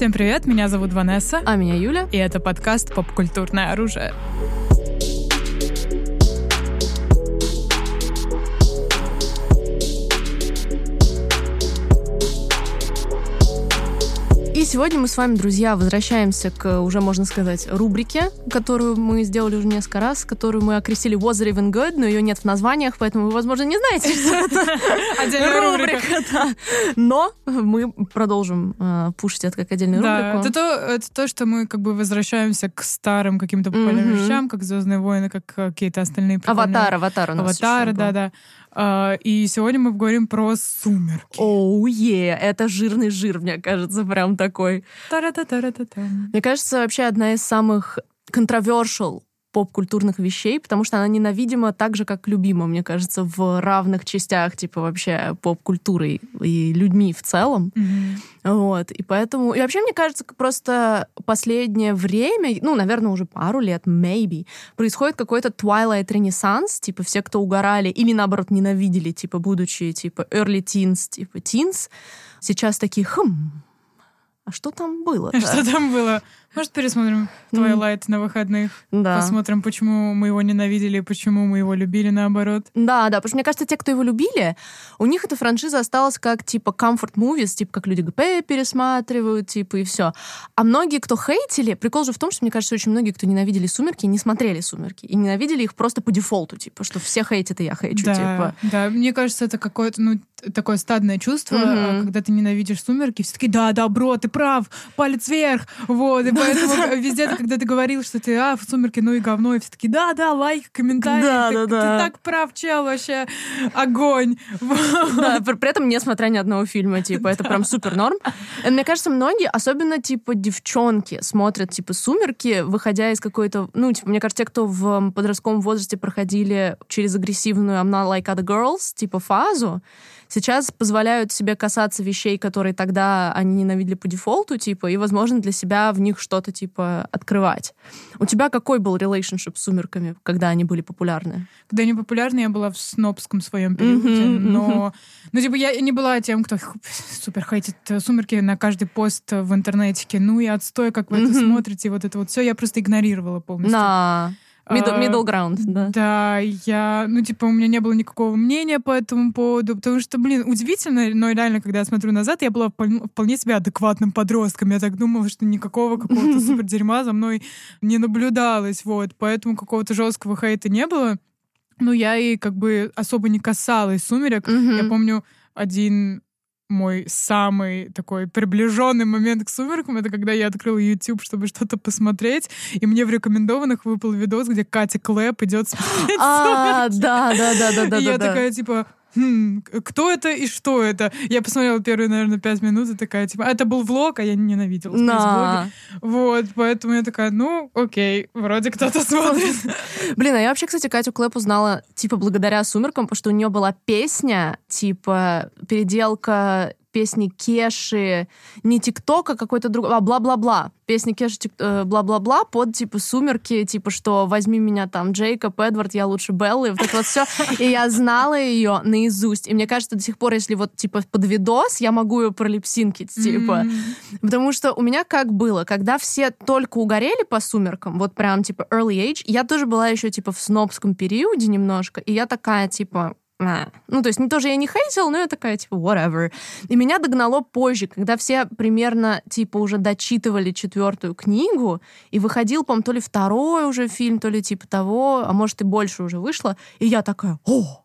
Всем привет, меня зовут Ванесса. А меня Юля. И это подкаст «Попкультурное оружие». Сегодня мы с вами, друзья, возвращаемся к, уже можно сказать, рубрике, которую мы сделали уже несколько раз, которую мы окрестили Was Even Good, но ее нет в названиях, поэтому вы, возможно, не знаете, что это Отдельная рубрика. да. Но мы продолжим э, пушить это как отдельную Да, рубрику. это то, это то, что мы как бы возвращаемся к старым каким-то популярным вещам, как «Звездные войны», как э, какие-то остальные Аватар, аватар у нас Аватар, да-да. А, И сегодня мы поговорим про «Сумерки». Оу, е, это жирный жир, мне кажется, прям такой. Та-ра-та-та-ра-та-та. Мне кажется, вообще одна из самых controversial поп-культурных вещей, потому что она ненавидима так же, как любима, мне кажется, в равных частях, типа, вообще поп-культурой и людьми в целом. Мгм. Вот. И поэтому... И вообще, мне кажется, просто последнее время, ну, наверное, уже пару лет, maybe, происходит какой-то Twilight ренессанс, типа, все, кто угорали или, наоборот, ненавидели, типа, будучи, типа, early teens, типа, teens, сейчас такие, хм, а что там было? Что там было? Может, пересмотрим «Твайлайт» на выходных? Да. Посмотрим, почему мы его ненавидели, почему мы его любили наоборот. Да, да, потому что мне кажется, те, кто его любили, у них эта франшиза осталась как типа comfort movies, типа как люди ГП пересматривают, типа и все. А многие, кто хейтили, прикол же в том, что мне кажется, очень многие, кто ненавидели Сумерки, не смотрели Сумерки и ненавидели их просто по дефолту, типа, что все хейтят и я хейчу, да, типа. да, мне кажется, это какое-то, ну, такое стадное чувство, а, когда ты ненавидишь сумерки, все таки да, да, бро, ты прав, палец вверх, вот, и поэтому везде, когда ты говорил, что ты, а, в сумерки, ну и говно, и все таки да, да, лайк, комментарий, Да, ты, да, ты да. так прав, чел, вообще, огонь. Да, при, этом не смотря ни одного фильма, типа, это прям супер норм. Мне кажется, многие, особенно, типа, девчонки, смотрят, типа, «Сумерки», выходя из какой-то... Ну, типа, мне кажется, те, кто в подростковом возрасте проходили через агрессивную «I'm not like other girls», типа, фазу, сейчас позволяют себе касаться вещей, которые тогда они ненавидели по дефолту, типа, и, возможно, для себя в них что-то, типа, открывать. У тебя какой был релейшншип с «Сумерками», когда они были популярны? Когда они популярны, я была в снобском своем периоде, Мгм, но, ну, типа, я не была тем, кто супер хейтит э, сумерки на каждый пост в интернете. Ну и отстой, как вы это Мгм. смотрите, вот это вот все, я просто игнорировала полностью. На middle, А, middle ground, да. Да, я, ну, типа, у меня не было никакого мнения по этому поводу, потому что, блин, удивительно, но реально, когда я смотрю назад, я была вполне, себе адекватным подростком. Я так думала, что никакого какого-то супер дерьма за мной не наблюдалось, вот, поэтому какого-то жесткого хейта не было. Ну, я и как бы особо не касалась сумерек. Я помню один мой самый такой приближенный момент к сумеркам, это когда я открыла YouTube, чтобы что-то посмотреть, и мне в рекомендованных выпал видос, где Катя Клэп идет смотреть А, «Сумерки». да, да, да, да, да, И да. я да. такая, типа, «Хм, кто это и что это? Я посмотрела первые, наверное, пять минут и такая, типа, «А это был влог, а я ненавидела На. Вот, поэтому я такая, ну, окей, вроде кто-то смотрит. Блин, а я вообще, кстати, Катю Клэп узнала, типа, благодаря «Сумеркам», потому что у нее была песня, типа, переделка песни Кеши, не ТикТока, какой-то другой, а бла-бла-бла. Песни Кеши э, бла-бла-бла под, типа, «Сумерки», типа, что «Возьми меня там, Джейкоб, Эдвард, я лучше Беллы», вот это вот все. И я знала ее наизусть. И мне кажется, до сих пор, если вот, типа, под видос, я могу ее пролипсинкить, типа. Потому что у меня как было, когда все только угорели по сумеркам, вот прям типа early age, я тоже была еще типа в снобском периоде немножко, и я такая типа «А». ну, то есть не тоже я не хейтила, но я такая, типа, whatever. И меня догнало позже, когда все примерно, типа, уже дочитывали четвертую книгу, и выходил, по-моему, то ли второй уже фильм, то ли типа того, а может и больше уже вышло, и я такая, о!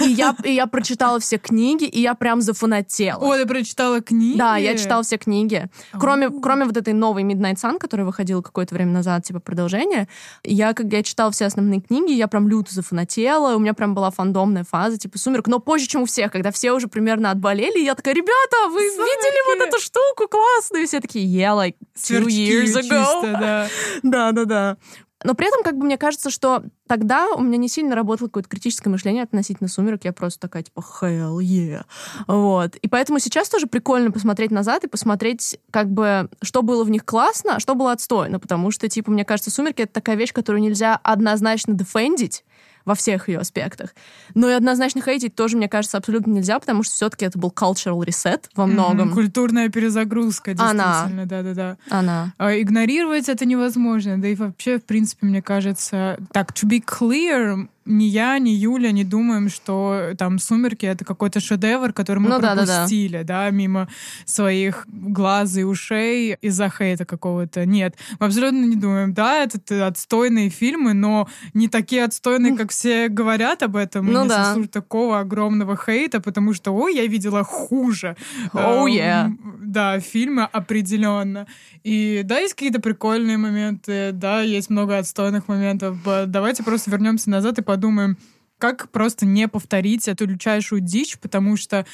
И я, и я прочитала все книги, и я прям зафанатела. О, ты прочитала книги? Да, я читала все книги. Кроме, кроме вот этой новой Midnight Sun, которая выходила какое-то время назад, типа продолжение, я, как я читала все основные книги, я прям люто зафанатела, у меня прям была фандомная фаза, типа «Сумерк», но позже, чем у всех, когда все уже примерно отболели, я такая, ребята, вы видели вот «Сумерки». эту штуку классную? И все такие, yeah, like two Сверчки years ago. чисто, да. Да-да-да. Но при этом, как бы, мне кажется, что тогда у меня не сильно работало какое-то критическое мышление относительно «Сумерек». Я просто такая, типа, hell yeah. Вот. И поэтому сейчас тоже прикольно посмотреть назад и посмотреть, как бы, что было в них классно, а что было отстойно. Потому что, типа, мне кажется, «Сумерки» — это такая вещь, которую нельзя однозначно дефендить, во всех ее аспектах. Но и однозначно хейтить тоже, мне кажется, абсолютно нельзя, потому что все-таки это был cultural reset во многом. Мгм, Культурная перезагрузка, действительно, да-да-да. Она. А Игнорировать это невозможно. Да и вообще, в принципе, мне кажется... Так, to be clear, ни я, ни Юля не думаем, что там «Сумерки» — это какой-то шедевр, который мы Ну да, да, да. пропустили, да, мимо своих глаз и ушей из-за хейта какого-то. Нет, мы абсолютно не думаем. Да, это отстойные фильмы, но не такие отстойные, как все говорят об этом. Ну не да. такого огромного хейта, потому что, ой, я видела хуже. Oh, yeah. Да, фильмы определенно. И да, есть какие-то прикольные моменты, да, есть много отстойных моментов. Давайте просто вернемся назад и подумаем, как просто не повторить эту лючайшую дичь, потому что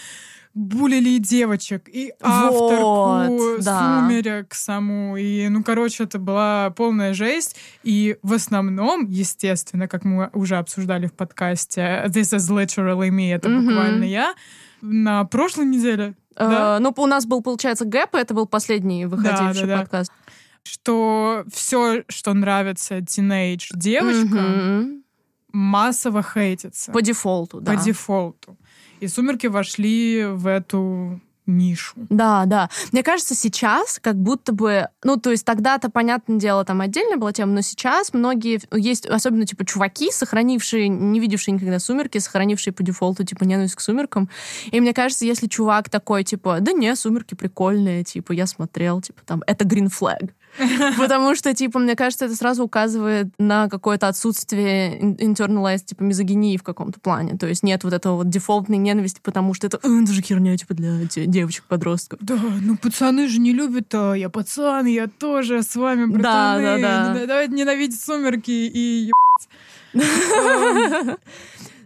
булили и девочек, и авторку Вот, да. «Сумерек» саму. И, ну, короче, это была полная жесть. И в основном, естественно, как мы уже обсуждали в подкасте, «This is literally me», это Мгм. буквально я, на прошлой неделе, да, Э, ну, у нас был, получается, гэп, это был последний выходивший да, да. подкаст. что все, что нравится тинейдж девочкам, Мгм. Массово хейтится По дефолту, да. по дефолту. И «Сумерки» вошли в эту нишу. Да, да. Мне кажется, сейчас как будто бы... Ну, то есть тогда-то, понятное дело, там отдельная была тема, но сейчас многие... Есть особенно, типа, чуваки, сохранившие, не видевшие никогда «Сумерки», сохранившие по дефолту, типа, ненависть к «Сумеркам». И мне кажется, если чувак такой, типа, да не, «Сумерки» прикольные, типа, я смотрел, типа, там, это green flag. Потому что, типа, мне кажется, это сразу указывает на какое-то отсутствие internalized, типа, мизогинии в каком-то плане. То есть нет вот этого вот дефолтной ненависти, потому что это, «Э, это же херня, типа, для де- девочек-подростков. Да, ну пацаны же не любят, а я пацан, я тоже с вами, Да, братаны. да, да. Не- Давайте ненавидеть «Сумерки» и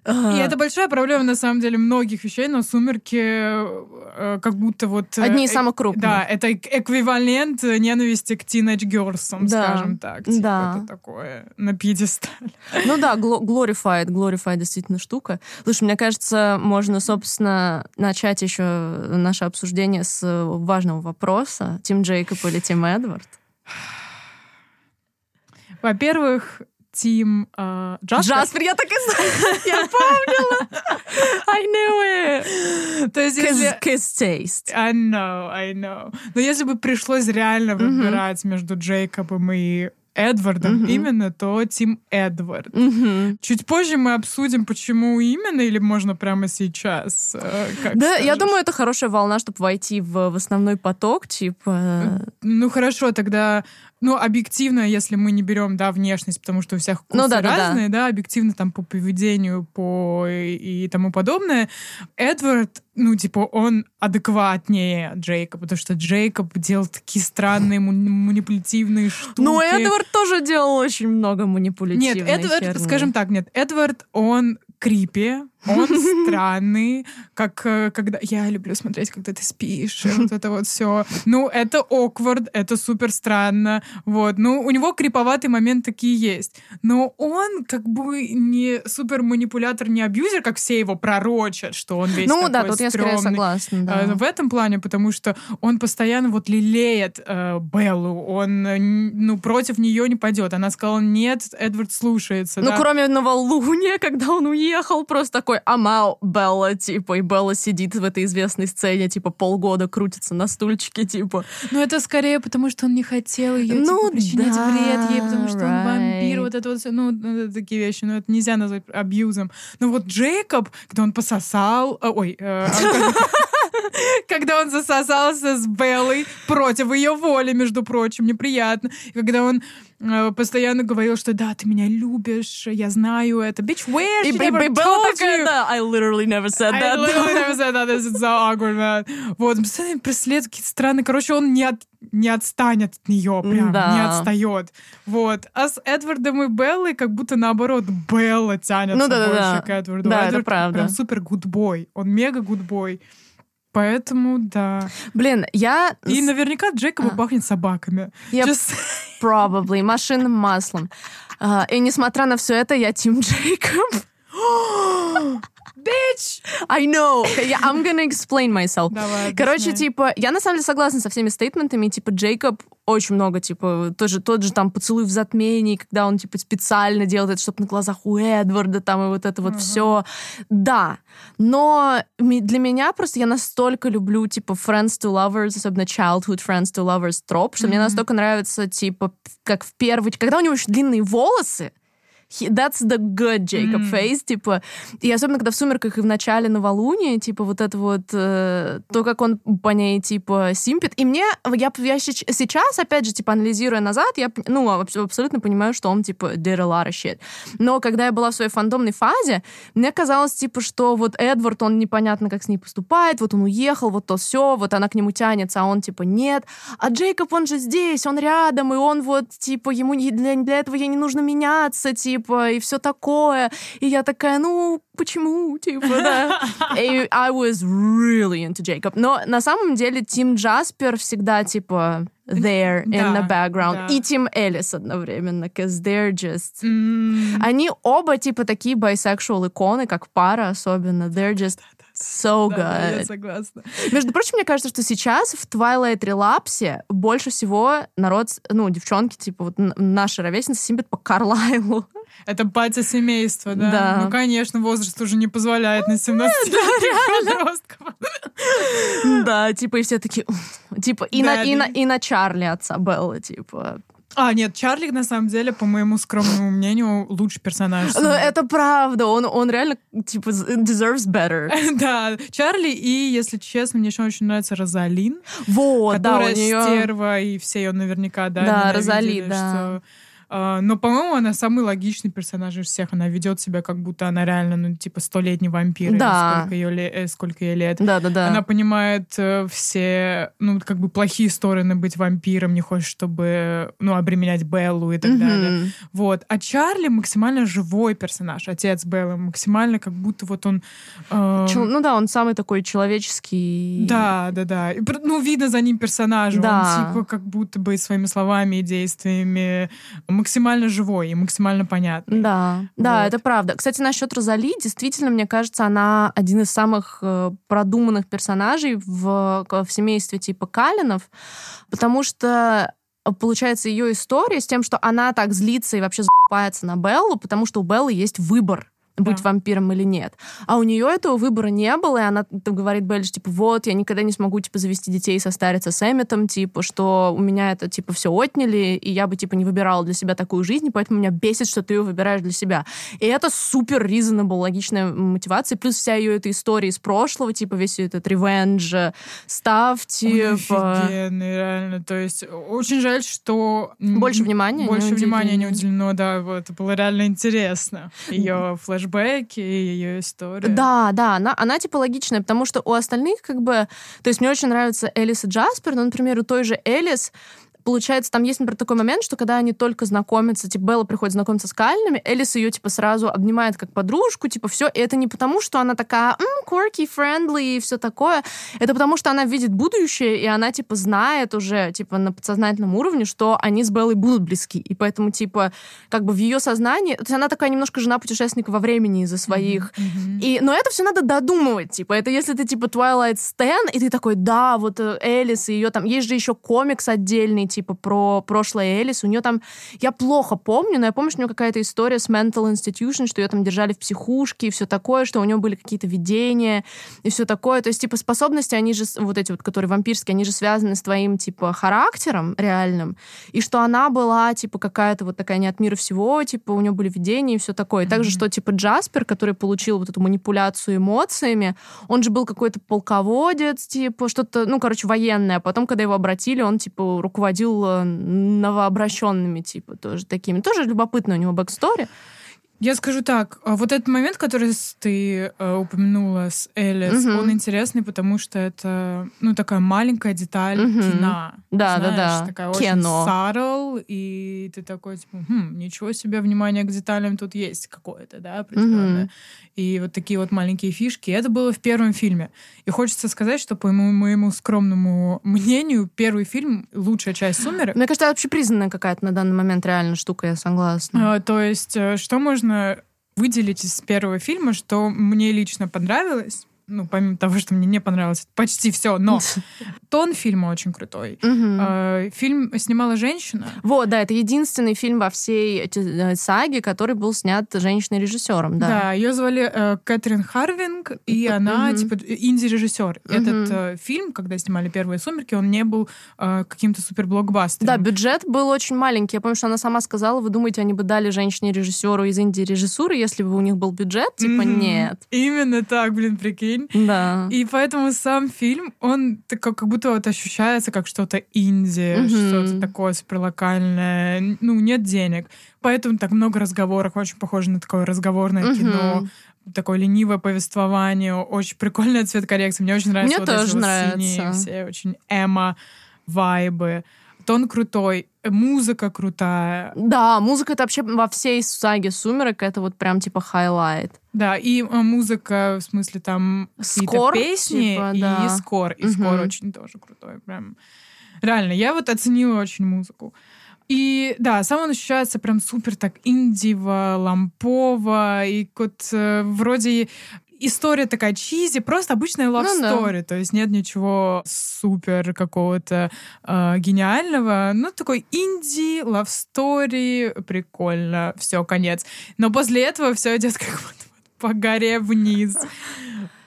И это большая проблема, на самом деле, многих вещей, но «Сумерки» э, как будто вот... э, Одни из э, самых крупных. Да, это эк- эквивалент ненависти к teenage girls, Да. скажем так. Типа, Да. Это такое на пьедестале. Ну да, glorified, glorified действительно штука. Слушай, мне кажется, можно, собственно, начать еще наше обсуждение с важного вопроса. Тим Джейкоб или Тим Эдвард? Во-первых, Тим э, Джаспер. Джаспер, я так и знала. Я помнила. I knew it. То есть, Kiss, если... kiss taste. I know, I know. Но если бы пришлось реально выбирать между Джейкобом и Эдвардом Мгм. именно, то Тим Эдвард. Мгм. Чуть позже мы обсудим, почему именно, или можно прямо сейчас? Э, как Да, я скажешь? думаю, это хорошая волна, чтобы войти в, в основной поток, типа... Ну хорошо, тогда, ну объективно, если мы не берем, да, внешность, потому что у всех вкусы Ну да, да, да. разные, да, объективно там по поведению, по и, и тому подобное. Эдвард, ну типа он адекватнее Джейкоба, потому что Джейкоб делал такие странные манипулятивные штуки. Ну, Эдвард тоже делал очень много манипулятивной Нет, Эдвард, херни. скажем так, нет, Эдвард, он крипи, он странный, как э, когда... Я люблю смотреть, когда ты спишь, вот это вот все. Ну, это awkward, это супер странно, вот. Ну, у него криповатые моменты такие есть. Но он как бы не супер манипулятор, не абьюзер, как все его пророчат, что он весь Ну да, тут я скорее стрёмный. согласна, да. Э, В этом плане, потому что он постоянно вот лелеет э, Беллу, он э, ну против нее не пойдет. Она сказала нет, Эдвард слушается. Ну, да. кроме новолуния, когда он уехал, просто такой «Амау, Белла», типа, и Белла сидит в этой известной сцене, типа, полгода крутится на стульчике, типа. Но это скорее потому, что он не хотел ее Ну, причинять да, вред ей, потому что он right. вампир, вот это вот всё, ну это такие вещи, но это нельзя назвать абьюзом. Но вот Джейкоб, когда он пососал, э, ой, э, когда он засосался с Беллой против ее воли, между прочим, неприятно. И когда он э, постоянно говорил, что да, ты меня любишь, я знаю это. Bitch, where И, she и- и never Белла told такая, да, I literally never said I that. literally never said that. This is so awkward, man. Вот, постоянно преследует какие-то странные. Короче, он не, от, не отстанет от нее, прям, Да. не отстает. Вот. А с Эдвардом и Беллой как будто наоборот Белла тянется Ну да-да-да. больше к Эдварду. Да, это Эдвард правда. Прям супер гудбой. Он мега гудбой. Поэтому, да. Блин, я... И наверняка Джейкоба А. пахнет собаками. Я Just- probably машинным маслом. А, и несмотря на все это, я Тим Джейкоб. Bitch! I know. I'm gonna explain myself. Давай, Короче, объясняй. типа, я на самом деле согласна со всеми стейтментами. Типа, Джейкоб очень много, типа, тоже тот же там поцелуй в затмении, когда он, типа, специально делает это, чтобы на глазах у Эдварда там и вот это вот uh-huh. все. Да, но для меня просто я настолько люблю, типа, friends to lovers, особенно childhood friends to lovers троп, что mm-hmm. мне настолько нравится, типа, как в первый... Когда у него еще длинные волосы, that's the good Jacob mm. face, типа, и особенно, когда в «Сумерках» и в начале новолуния, типа, вот это вот, э, то, как он по ней, типа, симпит, и мне, я, я сейчас, опять же, типа, анализируя назад, я, ну, абсолютно понимаю, что он, типа, did a lot of shit. Но когда я была в своей фандомной фазе, мне казалось, типа, что вот Эдвард, он непонятно, как с ней поступает, вот он уехал, вот то все, вот она к нему тянется, а он, типа, нет. А Джейкоб, он же здесь, он рядом, и он вот, типа, ему для, для этого ей не нужно меняться, типа, типа, и все такое. И я такая, ну, почему, типа, да. И I was really into Jacob. Но на самом деле Тим Джаспер всегда, типа, there in the background. Да. И Тим Эллис одновременно, because they're just... Mm. Они оба, типа, такие bisexual иконы, как пара особенно. They're just so good. Да, я согласна. Между прочим, мне кажется, что сейчас в Twilight Relapse больше всего народ, ну, девчонки, типа, вот наши ровесницы симпят по Карлайлу. Это батя семейства, да? Да. Ну, конечно, возраст уже не позволяет на 17 лет. Да, типа, и все такие... Типа, и, на, и, на, и на Чарли отца Белла, типа... А, нет, Чарли, на самом деле, по моему скромному мнению, лучший персонаж. Ну, это правда, он, он реально, типа, deserves better. да, Чарли, и, если честно, мне еще очень нравится Розалин. Вот, да, у нее... стерва, и все ее наверняка, да, Да, Розали, да. Что но, по-моему, она самый логичный персонаж из всех. Она ведет себя, как будто она реально, ну, типа, столетний вампир. Да. Сколько, ее лет, э, сколько ей лет. Да, да, да. Она понимает э, все, ну, как бы плохие стороны быть вампиром, не хочет, чтобы, ну, обременять Беллу и так mm-hmm. далее. Вот. А Чарли максимально живой персонаж, отец Беллы, максимально как будто вот он... Э... Чел, ну да, он самый такой человеческий. Да, да, да. И, ну, видно за ним персонажа. Да. Он, типа, как будто бы своими словами и действиями максимально живой и максимально понятный. Да, вот. да, это правда. Кстати, насчет Розали, действительно, мне кажется, она один из самых э, продуманных персонажей в, в семействе типа Калинов, потому что э, получается ее история с тем, что она так злится и вообще запается на Беллу, потому что у Беллы есть выбор быть да. вампиром или нет. А у нее этого выбора не было, и она там, говорит Беллиш, типа, вот, я никогда не смогу, типа, завести детей и состариться с Эмметом, типа, что у меня это, типа, все отняли, и я бы, типа, не выбирала для себя такую жизнь, поэтому меня бесит, что ты ее выбираешь для себя. И это супер reasonable, логичная мотивация, плюс вся ее эта история из прошлого, типа, весь этот ревенж, став, типа... Офигенный, реально, то есть очень жаль, что... Больше внимания Больше не внимания не уделено, да, вот, это было реально интересно. Ее флеш флешбеки, ее история. Да, да, она, она типа логичная, потому что у остальных как бы... То есть мне очень нравится Элис и Джаспер, но, например, у той же Элис получается, там есть, например, такой момент, что когда они только знакомятся, типа, Белла приходит знакомиться с Кальными, Элис ее, типа, сразу обнимает как подружку, типа, все. И это не потому, что она такая, м, quirky, friendly и все такое. Это потому, что она видит будущее, и она, типа, знает уже, типа, на подсознательном уровне, что они с Беллой будут близки. И поэтому, типа, как бы в ее сознании... То есть она такая немножко жена путешественника во времени из-за своих. Mm-hmm. И, но это все надо додумывать. Типа, это если ты, типа, Twilight Stan, и ты такой, да, вот э, Элис и ее там... Есть же еще комикс отдельный, типа, про прошлое Элис. У нее там... Я плохо помню, но я помню, что у нее какая-то история с mental institution, что ее там держали в психушке и все такое, что у нее были какие-то видения и все такое. То есть, типа, способности, они же, вот эти вот, которые вампирские, они же связаны с твоим, типа, характером реальным. И что она была, типа, какая-то вот такая не от мира сего, типа, у нее были видения и все такое. И также, что, типа, Джаспер, который получил вот эту манипуляцию эмоциями, он же был какой-то полководец, типа, что-то, ну, короче, военное. А потом, когда его обратили, он, типа, руководил руководил новообращенными, типа, тоже такими. Тоже любопытно у него backstory. Я скажу так, а вот этот момент, который ты э, упомянула с Элис, угу. он интересный, потому что это, ну, такая маленькая деталь угу. кино. Да, знаешь, да, да. Такая Кино. очень subtle, и ты такой, типа, хм, ничего себе, внимание к деталям тут есть какое-то, да, определенное. Угу. И вот такие вот маленькие фишки. Это было в первом фильме. И хочется сказать, что, по моему, моему скромному мнению, первый фильм — лучшая часть «Сумерек». Мне кажется, это общепризнанная какая-то на данный момент реально штука, я согласна. А, то есть, э, что можно выделить из первого фильма, что мне лично понравилось? Ну, помимо того, что мне не понравилось почти все, но Тон фильма очень крутой. Э, Фильм снимала женщина. Вот, да, это единственный фильм во всей э, саге, который был снят женщиной-режиссером, да. Да, ее звали э, Кэтрин Харвинг, и она типа инди-режиссер. Этот э, фильм, когда снимали первые сумерки, он не был каким-то супер блокбастером. Да, бюджет был очень маленький. Я помню, что она сама сказала, вы думаете, они бы дали женщине-режиссеру из инди-режиссуры, если бы у них был бюджет? Типа, нет. Именно так, блин, прикинь. Да. И поэтому сам фильм, он такой, как будто вот ощущается как что-то инди, Мгм. что-то такое суперлокальное. Ну, нет денег. Поэтому так много разговоров, очень похоже на такое разговорное Мгм. кино. Такое ленивое повествование, очень прикольная цветокоррекция. Мне очень нравится Мне вот эти тоже вот нравится. синие все очень эмо вайбы. Тон крутой, э, музыка крутая. Да, музыка это вообще во всей саге «Сумерек» это вот прям типа highlight. Да, и э, музыка, в смысле, там score, песни типа, и да. score. И скор Мгм. очень тоже крутой. Прям. Реально, я вот оценила очень музыку. И да, сам он ощущается прям супер так индиво, лампово, и вот э, вроде история такая cheesy, просто обычная love Ну да. story, то есть нет ничего супер какого-то э, гениального, ну такой инди, love story, прикольно, все, конец. Но после этого все идет как будто по горе вниз.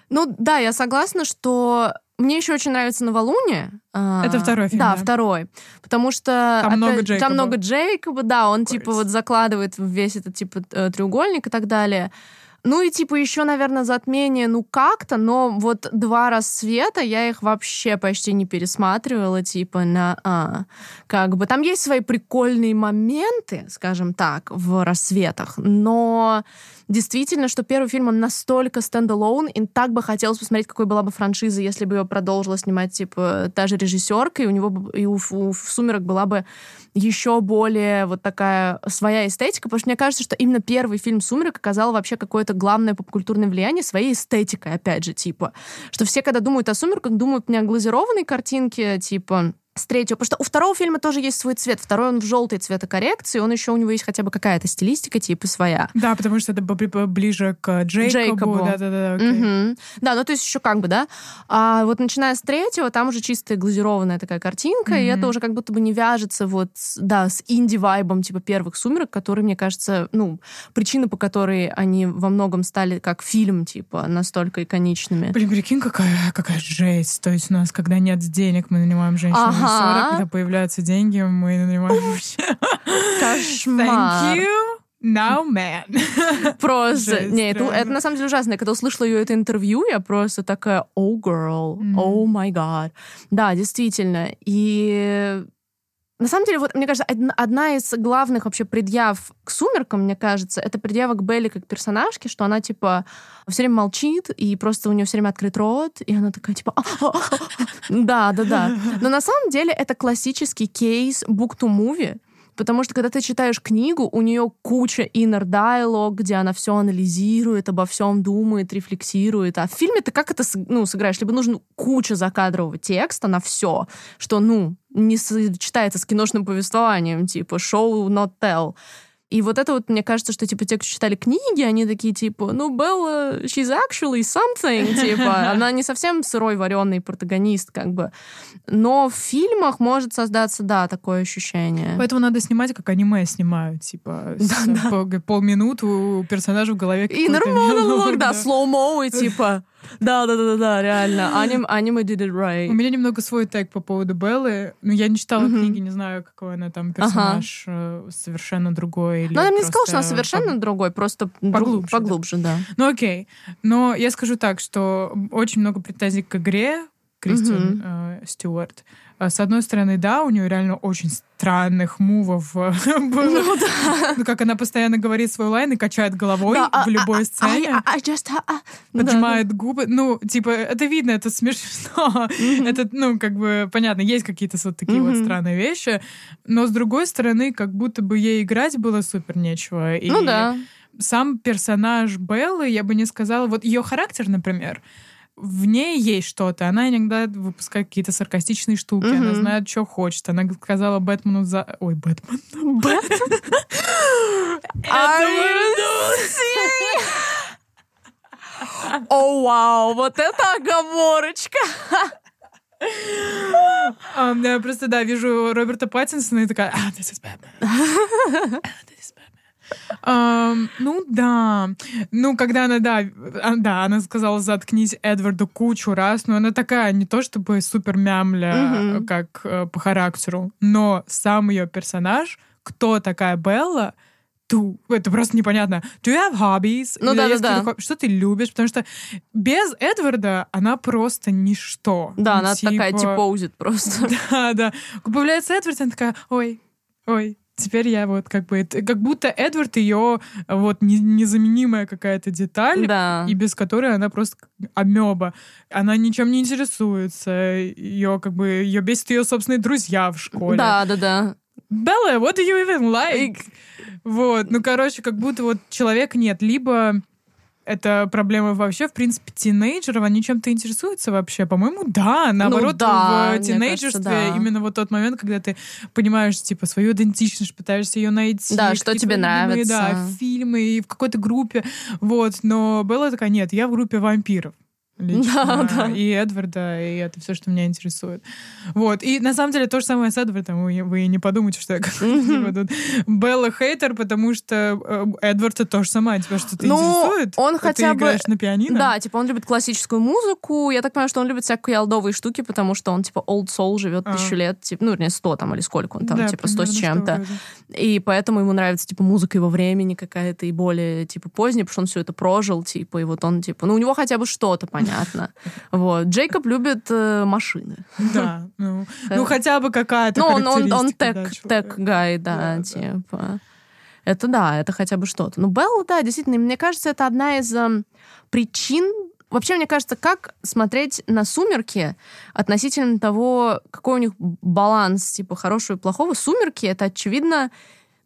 Ну да, я согласна, что мне еще очень нравится «Новолуние». А, Это второй фильм, Да, да? второй. Потому что... Там много опять- Джейкоба. Там много Джейкоба, да, он Of типа вот закладывает весь этот типа э, треугольник и так далее. Ну и типа еще, наверное, затмение, ну как-то, но вот два рассвета я их вообще почти не пересматривала, типа на а. Как бы там есть свои прикольные моменты, скажем так, в рассветах, но действительно, что первый фильм, он настолько стендалон, и так бы хотелось посмотреть, какой была бы франшиза, если бы ее продолжила снимать, типа, та же режиссерка, и у него и у, у «Сумерек» была бы еще более вот такая своя эстетика, потому что мне кажется, что именно первый фильм «Сумерек» оказал вообще какое-то главное попкультурное влияние своей эстетикой, опять же, типа, что все, когда думают о «Сумерках», думают не о глазированной картинке, типа, с третьего. Потому что у второго фильма тоже есть свой цвет. Второй он в желтой цветокоррекции, он еще у него есть хотя бы какая-то стилистика, типа своя. Да, потому что это ближе к Джейкобу. Джейкобу. Да-да-да. окей. Мгм. Да, ну то есть еще как бы, да. А вот начиная с третьего, там уже чистая глазированная такая картинка, и Мгм. это уже как будто бы не вяжется вот, да, с инди-вайбом типа первых «Сумерек», который, мне кажется, ну, причина, по которой они во многом стали как фильм, типа, настолько иконичными. Блин, прикинь, какая, какая жесть. То есть у нас, когда нет денег, мы нанимаем женщину Ага. Режиссера, когда появляются деньги, мы нанимаем мужчин. Кошмар. Thank you. Now, man. Просто. Жесть, не, это, это на самом деле ужасно. Когда услышала ее это интервью, я просто такая, oh girl, Мгм. oh my god. Да, действительно. И на самом деле, вот, мне кажется, одна, из главных вообще предъяв к «Сумеркам», мне кажется, это предъява к Белли как персонажке, что она, типа, все время молчит, и просто у нее все время открыт рот, и она такая, типа... Да, да, да. Но на самом деле это классический кейс book-to-movie, Потому что когда ты читаешь книгу, у нее куча inner dialogue, где она все анализирует, обо всем думает, рефлексирует. А в фильме ты как это ну, сыграешь? Либо нужно куча закадрового текста на все, что, ну, не сочетается с киношным повествованием, типа show, not tell. И вот это вот, мне кажется, что, типа, те, кто читали книги, они такие, типа, ну, Белла, she's actually something, типа, она не совсем сырой, вареный протагонист, как бы. Но в фильмах может создаться, да, такое ощущение. Поэтому надо снимать, как аниме снимают. Типа, с- по- полминуты у персонажа в голове И нормально, да, слоумо, и типа... Да-да-да-да, реально. Аним, аниме did it right. У меня немного свой тег по поводу Беллы. Ну, я не читала Мгм. книги, не знаю, какой она там персонаж э, совершенно другой. Но она мне не сказала, что она совершенно другой, просто друг- Поглубже, да. поглубже, да. Ну окей. Но я скажу так, что очень много претензий к игре Кристиан Мгм. э, Стюарт. Э, С одной стороны, да, у нее реально очень странных мувов э, было. Ну, как она постоянно говорит свой лайн и качает головой Да, а- в любой I, сцене. I, I just... а, а. Да. Поджимает губы. Ну, типа, это видно, это смешно. Это, ну, как бы, понятно, есть какие-то вот такие вот Мгм. странные вещи. Но, с другой стороны, как будто бы ей играть было супер нечего. И Ну да. сам персонаж Беллы, я бы не сказала, вот ее характер, например, в ней есть что-то. Она иногда выпускает какие-то саркастичные штуки. Она Мгм. знает, что хочет. Она сказала Бэтмену за... Ой, Бэтмен. Serious? О, вау, вот это оговорочка. А, Я просто, да, вижу Роберта Паттинсона и такая, а. Ah, this is Batman. Ну да, ну когда она, да, а, да, она сказала заткнись Эдварду кучу раз, но она такая не то чтобы супер мямля, как э, по характеру, но сам ее персонаж, кто такая Белла, ту, это просто непонятно. Do you have hobbies? Ну да, да, да. хоб- Что ты любишь? Потому что без Эдварда она просто ничто. Да, Ну, она такая типоузит просто. Да, да. Появляется Эдвард, она такая, ой, ой, теперь я вот как бы... Как будто Эдвард ее вот не- незаменимая какая-то деталь, Да. и без которой она просто амеба. Она ничем не интересуется. Ее как бы... Ее бесит ее собственные друзья в школе. Да, да, да. Белла, what do you even like? Вот, ну, короче, как будто вот человека нет. Либо это проблема вообще, в принципе, тинейджеров, они чем-то интересуются вообще? По-моему, да. Наоборот, Ну да, в тинейджерстве кажется, да. именно вот тот момент, когда ты понимаешь, типа, свою идентичность, пытаешься ее найти. Да, что тебе Да, нравится. фильмы и в какой-то группе. Вот, но Белла такая, нет, я в группе вампиров. Лично. Да, да. И Эдварда, и это все, что меня интересует. Вот. И на самом деле то же самое с Эдвардом. Вы, вы не подумайте, что я как типа, тут Белла хейтер, потому что э, Эдвард это то же самое. Тебя что-то Ну, интересует? он А хотя ты бы- играешь на пианино? Да, типа он любит классическую музыку. Я так понимаю, что он любит всякие олдовые штуки, потому что он типа old soul, живет А. тысячу лет, типа, ну, не сто там или сколько он там, Да, типа сто с чем-то. И поэтому ему нравится, типа, музыка его времени какая-то и более, типа, поздняя, потому что он все это прожил, типа, и вот он, типа, ну, у него хотя бы что-то понятно. Вот. Джейкоб любит э, машины. Да. Ну, Э. ну, хотя бы какая-то Ну, он, он, он тек, да, гай, да, Да, да. типа. Это да, это хотя бы что-то. Ну, Белла, да, действительно, мне кажется, это одна из эм, причин. Вообще, мне кажется, как смотреть на сумерки относительно того, какой у них баланс, типа, хорошего и плохого. Сумерки это, очевидно,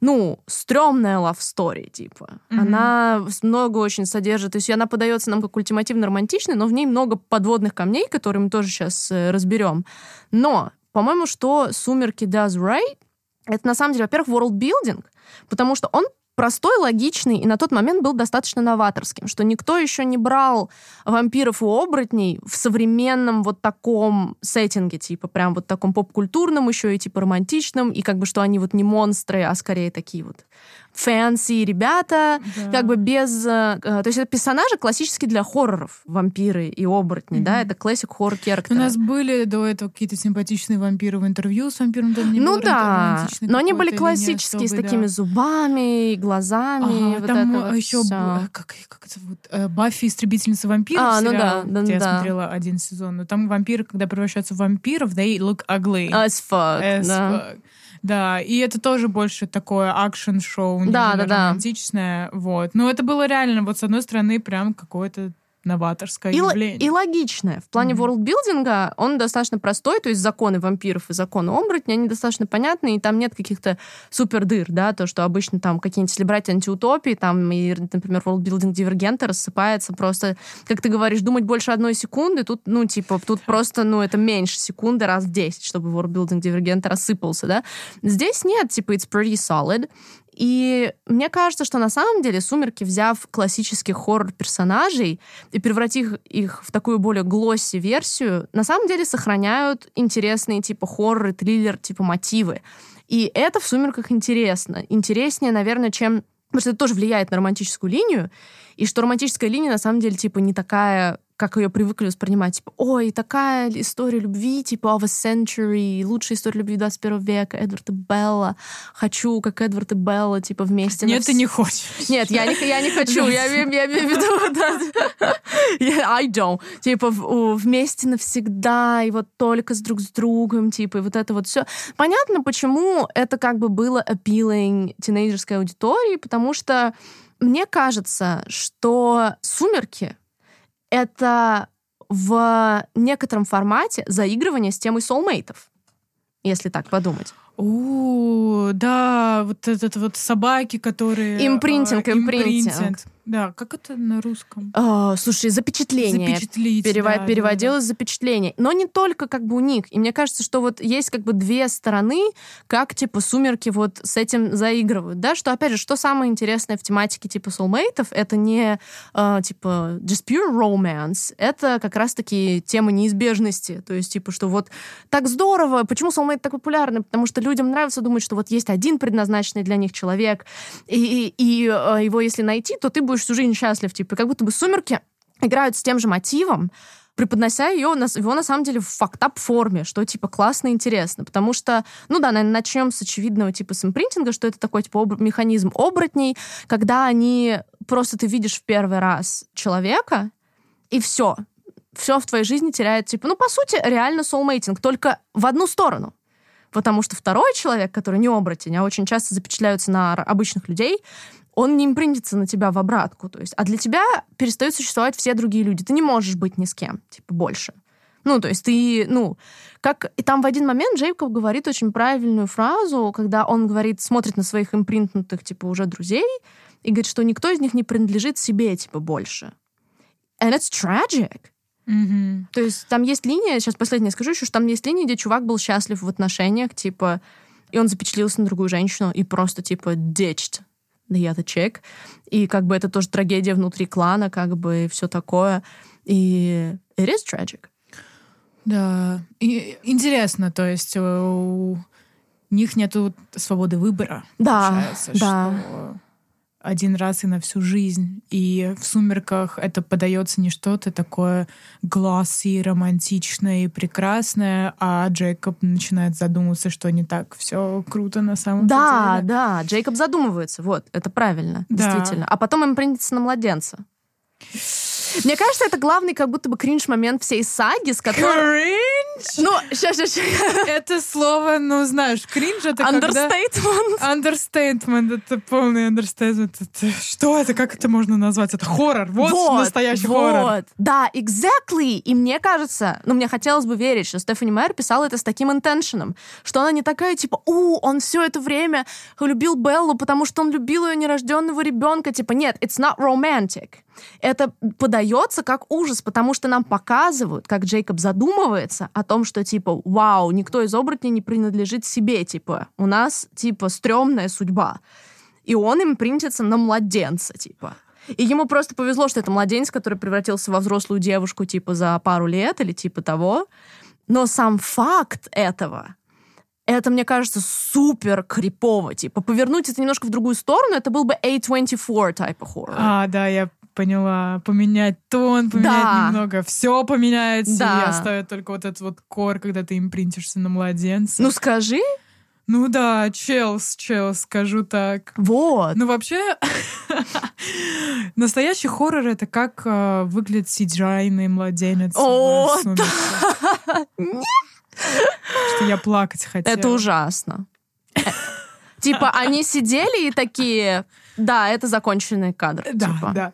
ну, стрёмная love story, типа. Мгм. Она много очень содержит. То есть она подается нам как ультимативно романтичная, но в ней много подводных камней, которые мы тоже сейчас разберем. Но, по-моему, что «Сумерки» does right, это на самом деле, во-первых, world building, потому что он простой, логичный и на тот момент был достаточно новаторским, что никто еще не брал вампиров и оборотней в современном вот таком сеттинге, типа прям вот таком поп-культурном еще и типа романтичном, и как бы что они вот не монстры, а скорее такие вот fancy ребята, Да. как бы без... э, э, то есть это персонажи классические для хорроров, вампиры и оборотни, да, Мгм. это classic horror У character. нас были до этого какие-то симпатичные вампиры в интервью с вампиром. не Ну был да, но они были классические, с особый, такими да. зубами глазами. Ага, вот там это вот еще всё. как, как это зовут? Э, Баффи истребительница вампиров. А, ну сериал, да, да, где я да. смотрела один сезон. Но там вампиры, когда превращаются в вампиров, they look ugly. As fuck, As да. fuck. Да, и это тоже больше такое action-шоу, Да, да, да. романтичное. Вот. Но это было реально, вот с одной стороны, прям какое-то новаторское И, явление. и логичное. В плане worldbuilding а он достаточно простой, то есть законы вампиров и законы оборотней, они достаточно понятны, и там нет каких-то супер дыр, да, то, что обычно там какие-нибудь если брать антиутопии, там, и, например, worldbuilding «Дивергента» рассыпается просто, как ты говоришь, думать больше одной секунды, тут, ну, типа, тут просто, ну, это меньше секунды раз в 10, чтобы worldbuilding «Дивергента» рассыпался, да. Здесь нет, типа, it's pretty solid, и мне кажется, что на самом деле «Сумерки», взяв классических хоррор-персонажей и превратив их в такую более глосси-версию, на самом деле сохраняют интересные типа хорроры, триллер, типа мотивы. И это в «Сумерках» интересно. Интереснее, наверное, чем... Потому что это тоже влияет на романтическую линию, и что романтическая линия на самом деле типа не такая как ее привыкли воспринимать, типа, ой, такая история любви, типа, of a century, лучшая история любви 21 века, Эдвард и Белла, хочу, как Эдвард и Белла, типа, вместе. Нет, навс- ты не хочешь. нет, я не, я не хочу, я, я, я имею в виду, I don't. Типа, вместе навсегда, и вот только с друг с другом, типа, и вот это вот все. Понятно, почему это как бы было appealing тинейджерской аудитории, потому что мне кажется, что «Сумерки» — это в некотором формате заигрывание с темой соулмейтов, если так подумать. О, да, вот этот вот собаки, которые... Импринтинг, а, импринтинг. Да, как это на русском? А, слушай, запечатление. Запечатлить, Перева- да, переводилось запечатление. Но не только как бы у них. И мне кажется, что вот есть как бы две стороны, как типа сумерки вот с этим заигрывают, да, что опять же, что самое интересное в тематике типа soulmate'ов, это не э, типа just pure romance, это как раз-таки тема неизбежности, то есть типа, что вот так здорово, почему soulmate так популярны, потому что людям нравится думать, что вот есть один предназначенный для них человек, и, и, и э, его если найти, то ты будешь всю жизнь счастлив, типа, как будто бы сумерки играют с тем же мотивом, преподнося ее, его на самом деле в фактап форме, что типа классно и интересно. Потому что, ну да, наверное, начнем с очевидного типа с импринтинга, что это такой типа об- механизм оборотней, когда они просто ты видишь в первый раз человека, и все. Все в твоей жизни теряет, типа, ну, по сути, реально соулмейтинг, только в одну сторону. Потому что второй человек, который не оборотень, а очень часто запечатляются на обычных людей, он не импринтится на тебя в обратку. То есть, а для тебя перестают существовать все другие люди. Ты не можешь быть ни с кем, типа, больше. Ну, то есть ты, ну, как... И там в один момент Джейкоб говорит очень правильную фразу, когда он говорит, смотрит на своих импринтнутых, типа, уже друзей, и говорит, что никто из них не принадлежит себе, типа, больше. And it's tragic. Мгм. То есть там есть линия, сейчас последнее скажу еще, что там есть линия, где чувак был счастлив в отношениях, типа, и он запечатлился на другую женщину и просто, типа, ditched the other chick. И как бы это тоже трагедия внутри клана, как бы, все такое. И it is tragic. Да. И интересно, то есть э, у них нету свободы выбора. Да, да. что один раз и на всю жизнь. И в «Сумерках» это подается не что-то такое гласси, романтичное и прекрасное, а Джейкоб начинает задумываться, что не так все круто на самом Да, деле. да, Джейкоб задумывается, вот, это правильно, Да. действительно. А потом им принято на младенца. Мне кажется, это главный как будто бы кринж-момент всей саги, с которой... Кринж? Ну, сейчас, сейчас, Это слово, ну, знаешь, кринж это когда... Understatement. Understatement, это полный understatement. Это, что это, как это можно назвать? Это хоррор. Вот, настоящий вот. хоррор. Да, exactly. И мне кажется, ну, мне хотелось бы верить, что Стефани Майер писала это с таким интеншеном, что она не такая, типа, у, он все это время любил Беллу, потому что он любил ее нерожденного ребенка. Типа, нет, it's not romantic. Это подается как ужас, потому что нам показывают, как Джейкоб задумывается о том, что, типа, вау, никто из оборотней не принадлежит себе, типа, у нас, типа, стрёмная судьба. И он им принтится на младенца, типа. И ему просто повезло, что это младенец, который превратился во взрослую девушку, типа, за пару лет или типа того. Но сам факт этого, это, мне кажется, супер крипово. Типа, повернуть это немножко в другую сторону, это был бы A24 type of horror. А, да, я поняла. Поменять тон, поменять Да. немного. Все поменяется. Да. И оставят только вот этот вот кор, когда ты импринтишься на младенца. Ну, скажи. Ну да, челс, челс, скажу так. Вот. Ну, вообще, настоящий хоррор — это как э, выглядит CGI-ный младенец. О. Что я плакать хотела. Это ужасно. Э, Типа, они сидели и такие, да, это законченный кадр. Да, типа. да.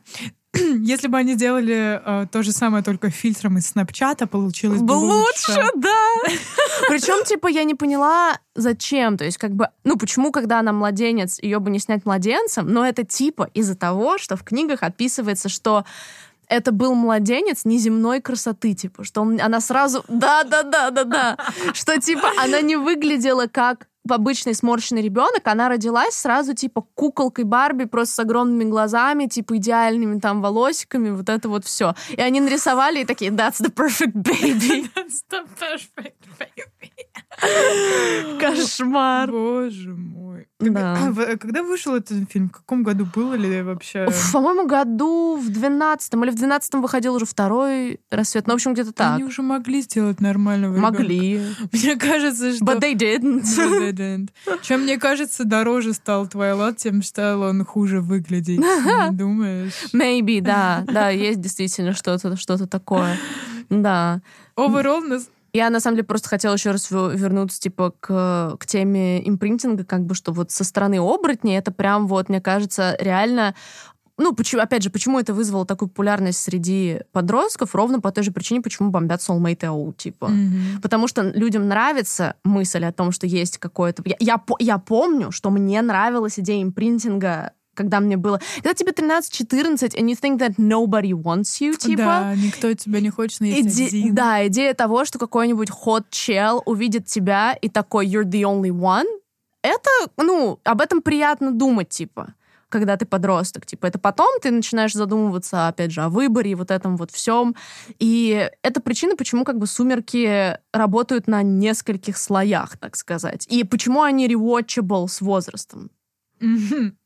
Если бы они делали э, то же самое, только фильтром из Снапчата, получилось бы лучше. лучше, да. Причем, типа, я не поняла, зачем. То есть, как бы, ну, почему, когда она младенец, ее бы не снять младенцем, но это типа из-за того, что в книгах описывается, что это был младенец неземной красоты, типа, что он, она сразу... Да-да-да-да-да. Что, типа, она не выглядела как обычный сморщенный ребенок, она родилась сразу, типа, куколкой Барби, просто с огромными глазами, типа, идеальными там волосиками, вот это вот все. И они нарисовали и такие, that's the perfect baby. That's the perfect baby. Кошмар. Боже мой. Да. А, Когда вышел этот фильм? В каком году был или вообще? По-моему, году в 12 или в 12 выходил уже второй рассвет. Ну, в общем, где-то так. Они уже могли сделать нормального ребенка. Могли. Мне кажется, что... But they didn't. No, they didn't. Чем, мне кажется, дороже стал Твайлот, тем стал он хуже выглядеть. Не думаешь? Maybe, да. Да, есть действительно что-то что такое. Да. Overall, нас- Я, на самом деле, просто хотела еще раз вернуться, типа, к, к теме импринтинга, как бы, что вот со стороны оборотней это прям вот, мне кажется, реально ну, почему, опять же, почему это вызвало такую популярность среди подростков? Ровно по той же причине, почему бомбят Soulmate AU, типа. Мгм. Потому что людям нравится мысль о том, что есть какое-то... Я, я, я помню, что мне нравилась идея импринтинга, когда мне было... Когда тебе 13-14, and you think that nobody wants you, типа... Да, никто тебя не хочет, но есть Иде- один. Да, идея того, что какой-нибудь hot чел увидит тебя и такой «you're the only one», это, ну, об этом приятно думать, типа, когда ты подросток. Типа, это потом ты начинаешь задумываться, опять же, о выборе и вот этом вот всем. И это причина, почему как бы «Сумерки» работают на нескольких слоях, так сказать. И почему они rewatchable с возрастом. Мгм.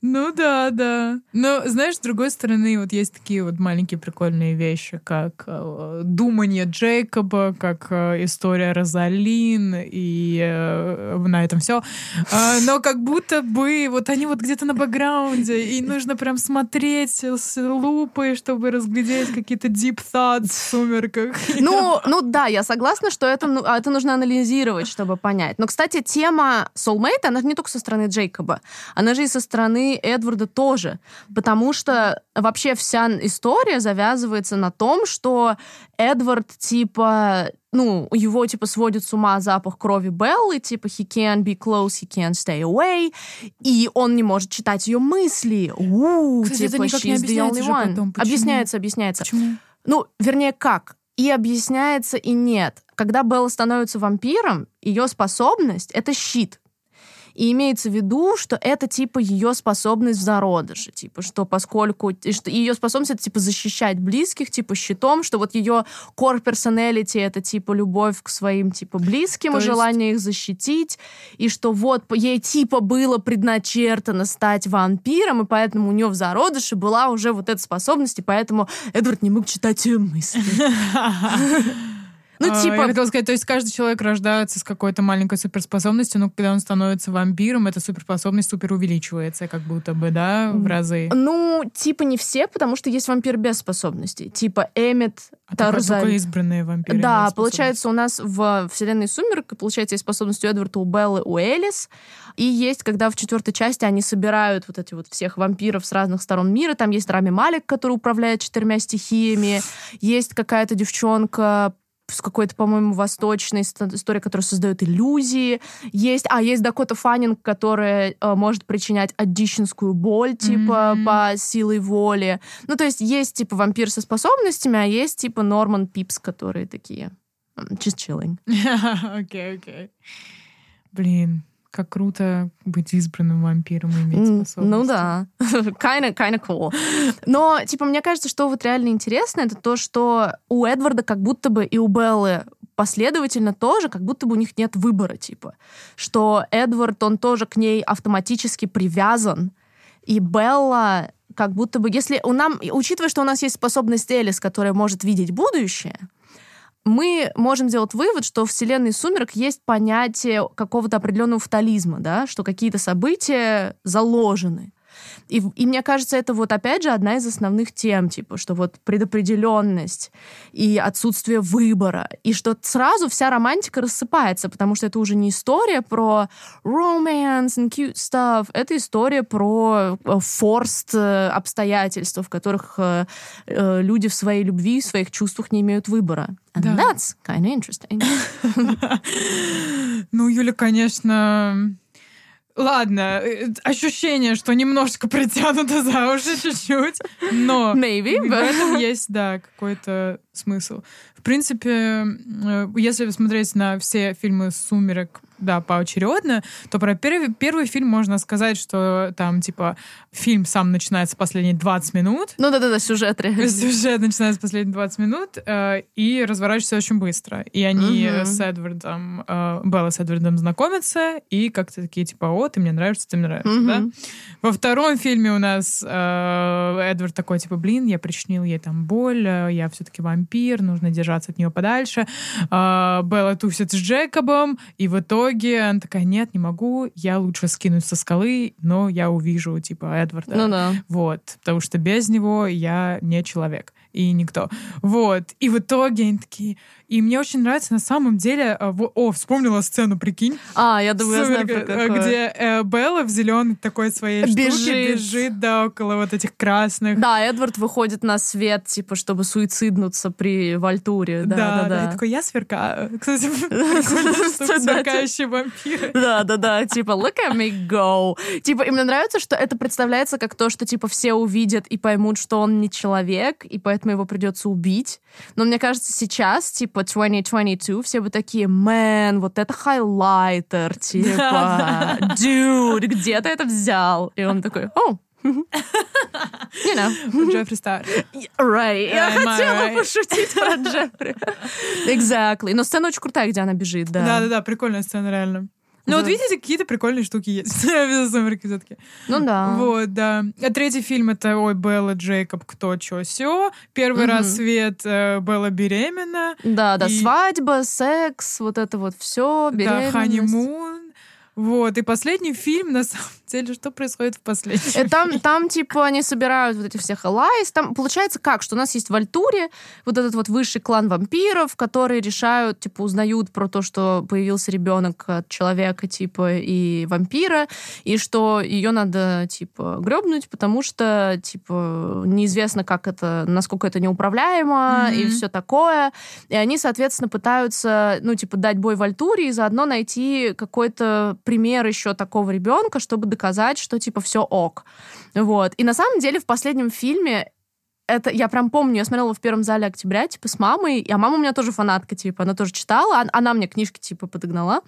Ну да, да. Но, знаешь, с другой стороны, вот есть такие вот маленькие прикольные вещи, как э, думание Джейкоба, как э, история Розалин, и э, на этом все. но как будто бы вот они вот где-то на бэкграунде, и нужно прям смотреть с лупой, чтобы разглядеть какие-то deep thoughts в сумерках. Ну, ну да, я согласна, что это, ну, это нужно анализировать, чтобы понять. Но, кстати, тема soulmate, она же не только со стороны Джейкоба, она же и со стороны Эдварда тоже. Потому что вообще вся история завязывается на том, что Эдвард, типа, ну, его, типа, сводит с ума запах крови Беллы, типа, he can't be close, he can't stay away, и он не может читать ее мысли. У, Кстати, это типа, никак не she's the объясняется only потом. Почему? Объясняется, объясняется. Почему? Ну, вернее, как? И объясняется, и нет. Когда Белла становится вампиром, ее способность — это щит. И имеется в виду, что это типа ее способность в зародыше, типа, что поскольку что ее способность это типа защищать близких, типа щитом, что вот ее core personality это типа любовь к своим типа близким То и есть- желание их защитить, и что вот ей типа было предначертано стать вампиром, и поэтому у нее в зародыше была уже вот эта способность, и поэтому Эдвард не мог читать ее мысли. Ну, А, типа, Я хотела сказать, то есть каждый человек рождается с какой-то маленькой суперспособностью, но когда он становится вампиром, эта суперспособность супер увеличивается, как будто бы, да, в разы. Ну, типа не все, потому что есть вампир без способностей. Типа Эммет, А Тарзаль. только избранные вампиры. Да, получается, у нас в вселенной Сумерк, получается, есть способность у Эдварда, у Беллы, у Элис. И есть, когда в четвертой части они собирают вот эти вот всех вампиров с разных сторон мира. Там есть Рами Малик, который управляет четырьмя стихиями. Есть какая-то девчонка с какой-то, по-моему, восточной ст- историей, которая создает иллюзии. Есть, а, есть Дакота Фаннинг, которая э, может причинять аддищенскую боль, типа, Мгм. по силой воли. Ну, то есть есть, типа, вампир со способностями, а есть, типа, Норман Пипс, которые такие just chilling. Окей, окей. Блин, как круто быть избранным вампиром и иметь М, способности. Ну да, kinda, kinda cool. Но, типа, мне кажется, что вот реально интересно, это то, что у Эдварда как будто бы и у Беллы последовательно тоже, как будто бы у них нет выбора, типа. Что Эдвард, он тоже к ней автоматически привязан, и Белла как будто бы, если у нам, учитывая, что у нас есть способность Элис, которая может видеть будущее, мы можем сделать вывод, что в вселенной «Сумерек» есть понятие какого-то определенного фатализма, да, что какие-то события заложены. И, и мне кажется, это вот опять же одна из основных тем, типа, что вот предопределенность и отсутствие выбора, и что сразу вся романтика рассыпается, потому что это уже не история про romance and cute stuff, это история про э, forced э, обстоятельства, в которых э, э, люди в своей любви, в своих чувствах не имеют выбора. And Да. that's kind of interesting. Ну, Юля, конечно... Ладно, э, ощущение, что немножко притянуто за уши чуть-чуть, но Maybe, в but... этом есть, да, какой-то смысл. В принципе, э, если смотреть на все фильмы «Сумерек», да, поочередно, то про первый, первый фильм можно сказать, что там, типа, фильм сам начинается последние 20 минут, Ну да-да-да, сюжет реально. Сюжет начинается последние 20 минут э, и разворачивается очень быстро. И они Мгм. с Эдвардом, э, Белла с Эдвардом знакомятся, и как-то такие, типа, о, ты мне нравишься, ты мне нравишься, Мгм. да? Во втором фильме у нас э, Эдвард такой, типа, блин, я причинил ей там боль, э, я все-таки вампир, нужно держаться от нее подальше. Э, Белла тусит с Джекобом, и в итоге она такая, нет, не могу, я лучше скинусь со скалы, но я увижу, типа, Эдварда. Ну да. Вот, потому что без него я не человек и никто. Вот. И в итоге они такие, И мне очень нравится на самом деле... э, во- О, вспомнила сцену, прикинь. А, я думаю, я знаю, про какое. где э, Белла в зеленой такой своей Бежит. штуке бежит, да, около вот этих красных. Да, Эдвард выходит на свет, типа, чтобы суициднуться при Вальтуре. Да, да, И да. такой, я сверкаю. Кстати, Да, сверкающие вампиры. Да, да, да, типа, look at me go. Типа, и мне нравится, что это представляется как то, что, типа, все увидят и поймут, что он не человек, и поэтому его придется убить. Но мне кажется, сейчас, типа, 2022, все бы такие, мэн, вот это хайлайтер, типа, dude, где ты это взял? И он такой, о, you know. Джеффри Стар. Right. Я хотела пошутить про Джеффри. Exactly. Но сцена очень крутая, где она бежит, да. Да-да-да, прикольная сцена, реально. Ну вот Да. видите, какие-то прикольные штуки есть в «Сумерки» все-таки. Ну да. Вот, да. А третий фильм — это «Ой, Белла, Джейкоб, кто, чё, сё». Первый Мгм. рассвет э, Белла беременна. Да, да, И- свадьба, секс, вот это вот все, Да, беременность. ханимун. Вот, и последний фильм, на самом деле, что происходит в последнем Э, Там, там, типа, они собирают вот этих всех Элайс. Там получается как, что у нас есть в Альтуре вот этот вот высший клан вампиров, которые решают, типа, узнают про то, что появился ребенок от человека, типа, и вампира, и что ее надо, типа, гребнуть, потому что, типа, неизвестно, как это, насколько это неуправляемо и Мгм. все такое. И они, соответственно, пытаются, ну, типа, дать бой в Альтуре и заодно найти какой-то пример еще такого ребенка, чтобы доказать, что, типа, все ок. Вот. И на самом деле в последнем фильме это я прям помню, я смотрела в первом зале октября, типа, с мамой, а мама у меня тоже фанатка, типа, она тоже читала, а- она мне книжки, типа, подогнала.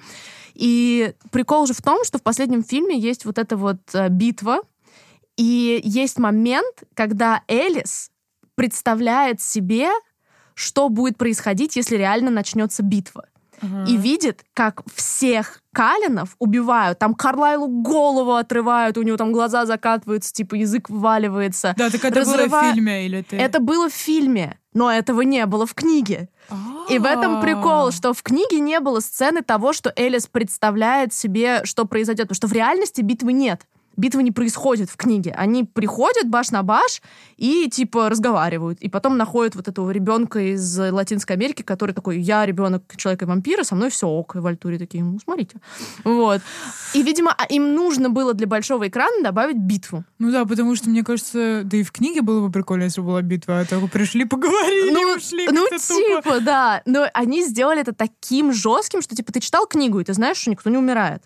И прикол же в том, что в последнем фильме есть вот эта вот э, битва, и есть момент, когда Элис представляет себе, что будет происходить, если реально начнется битва. И видит, как всех Калинов убивают. Там Карлайлу голову отрывают, у него там глаза закатываются, типа язык вваливается. Да, так это было разрывая- в фильме или ты? Это было в фильме, но этого не было в книге. И в этом прикол, А. что в книге не было сцены того, что Элис представляет себе, что произойдет. Потому что в реальности битвы нет. Битвы не происходит в книге. Они приходят баш на баш и, типа, разговаривают. И потом находят вот этого ребенка из Латинской Америки, который такой, я ребенок человека-вампира, со мной все ок. И в Альтуре такие, ну, смотрите. Вот. И, видимо, а им нужно было для большого экрана добавить битву. Ну да, потому что, мне кажется, да и в книге было бы прикольно, если бы была битва, а так пришли, поговорили, ну, ушли. ну, как-то тупо. типа, да. Но они сделали это таким жестким, что, типа, ты читал книгу, и ты знаешь, что никто не умирает.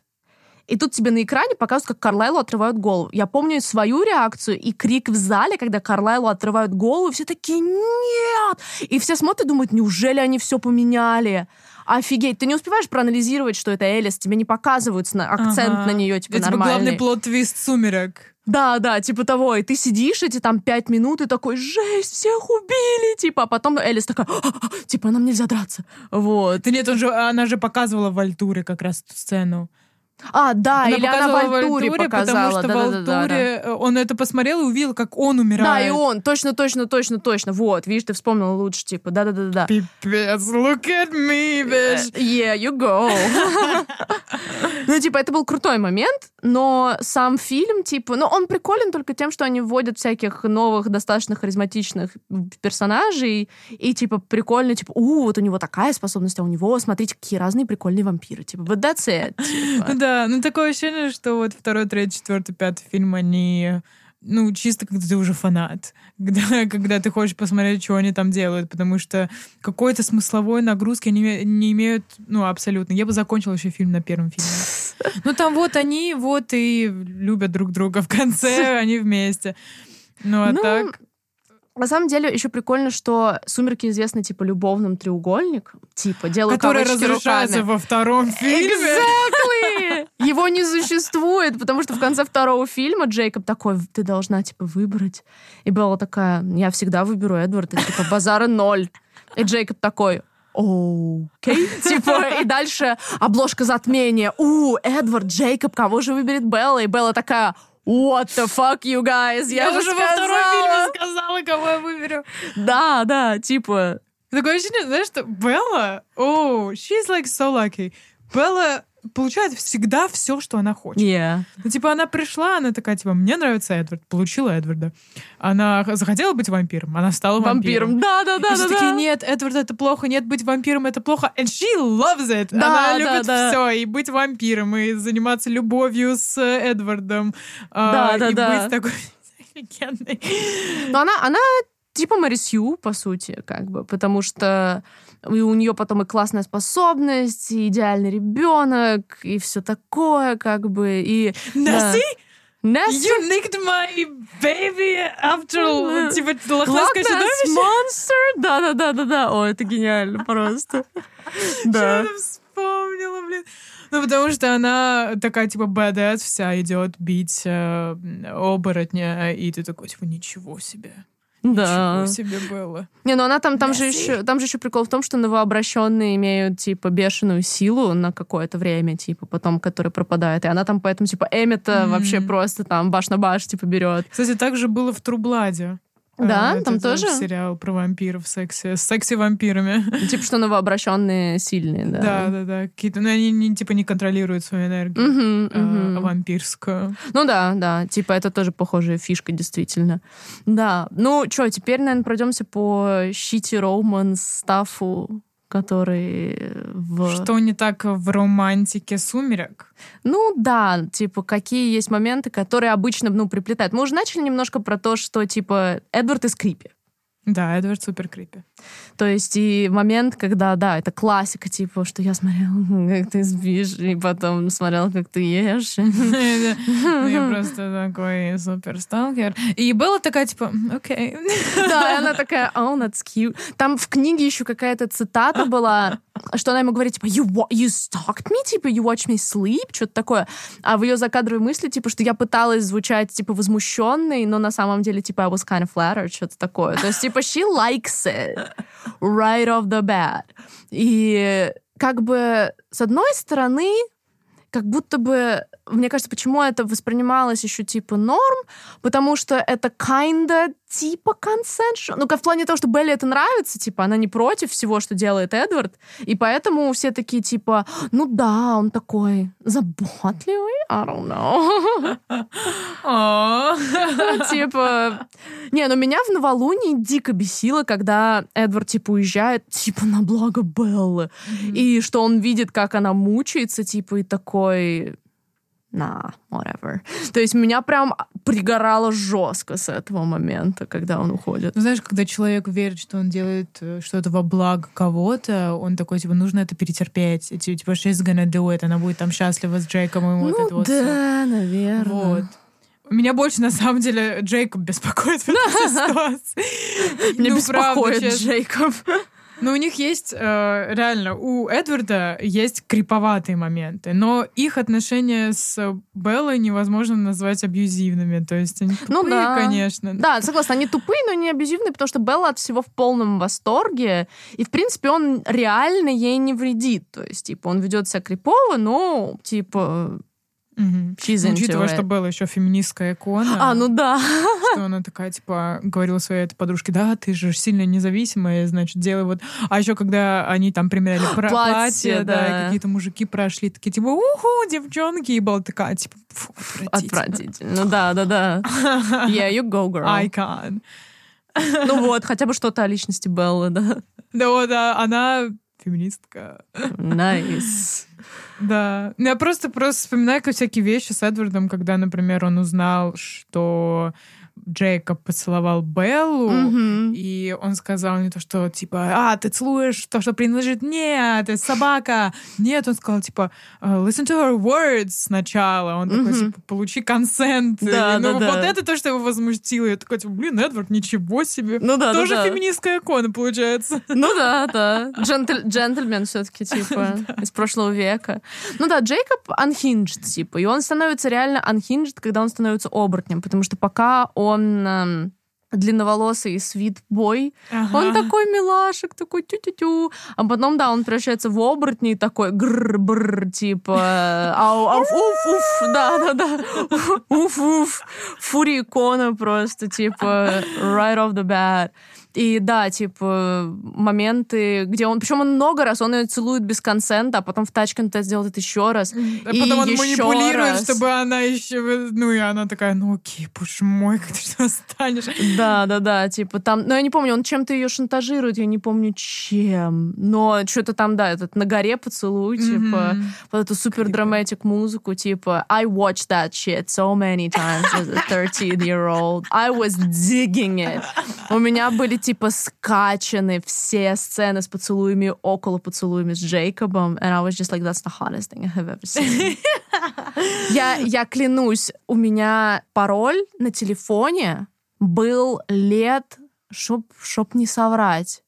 И тут тебе на экране показывают, как Карлайлу отрывают голову. Я помню свою реакцию и крик в зале, когда Карлайлу отрывают голову, и все такие «Нет!» И все смотрят и думают, неужели они все поменяли? Офигеть, ты не успеваешь проанализировать, что это Элис, тебе не показывают акцент Ага. на нее, типа, Это нормальный. главный плод-твист «Сумерек». Да, да, типа того. И ты сидишь эти там пять минут и такой, жесть, всех убили, типа. А потом Элис такая, «А, а, типа, нам нельзя драться. Вот. Да нет, он же, она же показывала в Альтуре как раз эту сцену. А, да, или она в Альтуре показала. потому что в Да-да-да-да-да. Альтуре э, он это посмотрел и увидел, как он умирает. Да, и он, точно, точно, точно, точно. Вот, видишь, ты вспомнила лучше, типа, да-да-да-да. Пипец, look at me, bitch. Э, Yeah, you go. Ну, типа, это был крутой момент, но сам фильм, типа, ну, он приколен только тем, что они вводят всяких новых, достаточно харизматичных персонажей, и, типа, прикольно, типа, у, вот у него такая способность, а у него, смотрите, какие разные прикольные вампиры. Типа, but that's it. типа. Ну да, ну такое ощущение, что вот второй, третий, четвертый, пятый фильм, они ну, чисто когда ты уже фанат, когда, когда ты хочешь посмотреть, что они там делают, потому что какой-то смысловой нагрузки они не, имеют, ну, абсолютно. Я бы закончила еще фильм на первом фильме. Ну, там вот они, вот и любят друг друга в конце, они вместе. Ну, а Ну, так... На самом деле, еще прикольно, что «Сумерки» известны, типа, любовным треугольник. Типа, делаю Который разрушается руками. во втором фильме. Exactly! Его не существует, потому что в конце второго фильма Джейкоб такой, ты должна, типа, выбрать. И Белла такая, я всегда выберу Эдварда. Типа, базара ноль. И Джейкоб такой, окей. Типа, и дальше обложка затмения. У, Эдвард, Джейкоб, кого же выберет Белла? И Белла такая, what the fuck, you guys? Я, Я же уже во втором сказала». фильме сказала, кого я выберу. Да, да, типа... Такое ощущение, знаешь, что Белла, о, she's like so lucky. Белла получает всегда все, что она хочет. Yeah. Ну, типа, она пришла, она такая, типа, мне нравится Эдвард, получила Эдварда. Она захотела быть вампиром, она стала вампиром. Вампиром. Да, да, да, И все да, такие, да. нет, Эдвард это плохо, нет, быть вампиром это плохо. And she loves it. Да, Она да, любит да. все, и быть вампиром, и заниматься любовью с э, Эдвардом. а, Да, да, и да. быть такой офигенной. Но она, она типа Мэри Сью, по сути, как бы, потому что и у нее потом и классная способность, и идеальный ребенок, и все такое, как бы, и... Несси, Несси? you nicked my baby after, типа, лохнесское чудовище? Monster? Да-да-да-да-да. О, это гениально просто. Да. Вспомнила, блин. Ну, потому что она такая, типа, badass вся идет бить э, оборотня, и ты такой, типа, ничего себе. Да. Ничего себе было. Не, ну она там, там же еще, там же еще прикол в том, что новообращенные имеют типа бешеную силу на какое-то время, типа потом, который пропадает, и она там поэтому типа Эмита Мгм. вообще просто там баш на баш типа берет. Кстати, так же было в Трубладе. Да? Э, Там это тоже? сериал про вампиров, секси, с секси-вампирами. Типа что новообращенные сильные, да. Да, да, да. Какие-то, ну, они не, типа не контролируют свою энергию э, мгм. вампирскую. Ну да, да, типа это тоже похожая фишка, действительно. Да, ну что, теперь, наверное, пройдемся по щити роман стафу, который в... Что не так в романтике «Сумерек»? Ну да, типа, какие есть моменты, которые обычно, ну, приплетают. Мы уже начали немножко про то, что, типа, Эдвард из Крипи. Да, Эдвард супер крипи. То есть и момент, когда, да, это классика, типа, что я смотрел, как ты спишь, и потом смотрел, как ты ешь. Ну, я просто такой супер сталкер. И была такая, типа, окей. Да, она такая, oh, that's cute. Там в книге еще какая-то цитата была, что она ему говорит, типа, you, you stalked me, типа, you watch me sleep, что-то такое. А в ее закадровой мысли, типа, что я пыталась звучать, типа, возмущенной, но на самом деле, типа, I was kind of flattered, что-то такое. То есть, типа, she likes it right off the bat. И как бы, с одной стороны, как будто бы, мне кажется, почему это воспринималось еще типа норм, потому что это kinda типа consensual. Ну, как в плане того, что Белли это нравится, типа, она не против всего, что делает Эдвард, и поэтому все такие, типа, ну да, он такой заботливый, I don't know. Ну, Типа, не, ну меня в новолунии дико бесило, когда Эдвард, типа, уезжает, типа, на благо Беллы, и что он видит, как она мучается, типа, и такой, на, whatever. То есть меня прям пригорало жестко с этого момента, когда он уходит. Ну, знаешь, когда человек верит, что он делает э, что-то во благо кого-то, он такой, типа, нужно это перетерпеть. И, типа, she's gonna do it, она будет там счастлива с Джейком, и вот ну это вот да, наверное. Вот. Меня больше, на самом деле, Джейкоб беспокоит в этой ситуации. Меня Ну, беспокоит. Джейкоб. Но у них есть, э, реально, у Эдварда есть криповатые моменты, но их отношения с Беллой невозможно назвать абьюзивными. То есть они тупые, Ну да. конечно. Да, согласна, они тупые, но не абьюзивные, потому что Белла от всего в полном восторге, и, в принципе, он реально ей не вредит. То есть, типа, он ведет себя крипово, но, типа, She's into Учитывая, что Белла еще феминистская икона, А, ну да. что она такая, типа, говорила своей этой подружке, да, ты же сильно независимая, значит, делай вот... А еще когда они там примеряли Платье, платье, да, да. и какие-то мужики прошли, такие, типа, уху, девчонки, и Белла такая, типа, фу, отвратительно. Отвратительно. Ну да, да, да. Yeah, you go, girl. Icon. Ну вот, хотя бы что-то о личности Беллы, да. Да вот, а, она феминистка. Nice. Да. Ну, Я просто просто вспоминаю всякие вещи с Эдвардом, когда, например, он узнал, что Джейкоб поцеловал Беллу, Мгм. и он сказал не то, что типа, а, ты целуешь то, что принадлежит мне, ты собака. Нет, он сказал, типа, «Uh, listen to her words сначала. Он такой, Мгм. типа, получи консент. Да, И, ну, да, да. вот это то, что его возмутило. Я такой, типа, блин, Эдвард, ничего себе. Ну да, да, Тоже да. феминистская икона, получается. Ну да, да. Джентль- джентльмен все-таки, типа, из прошлого века. Ну да, Джейкоб unhinged, типа, и он становится реально unhinged, когда он становится оборотнем, потому что пока он эм, длинноволосый свит-бой, он такой милашек, такой тю-тю-тю. А потом, да, он превращается в оборотни и такой гр-бр, типа ау, ау, уф, уф, да-да-да, уф, уф, фури икона просто, типа right off the bat. И да, типа, моменты, где он... Причем он много раз, он ее целует без консента, а потом в тачке он это сделает еще раз. А и потом он еще манипулирует, раз. чтобы она еще... Ну, и она такая, ну окей, боже мой, как ты что станешь? Да, да, да, типа там, ну я не помню, он чем-то ее шантажирует, я не помню чем, но что-то там, да, этот на горе поцелуй, типа, Мгм. вот эту супер драматик музыку, типа, I watched that shit so many times as a 13 year old, I was digging it. У меня были типа скачаны все сцены с поцелуями, около поцелуями с Джейкобом, and I was just like, that's the hottest thing I have ever seen. Я, я клянусь, у меня пароль на телефоне был лет, чтоб, чтоб не соврать,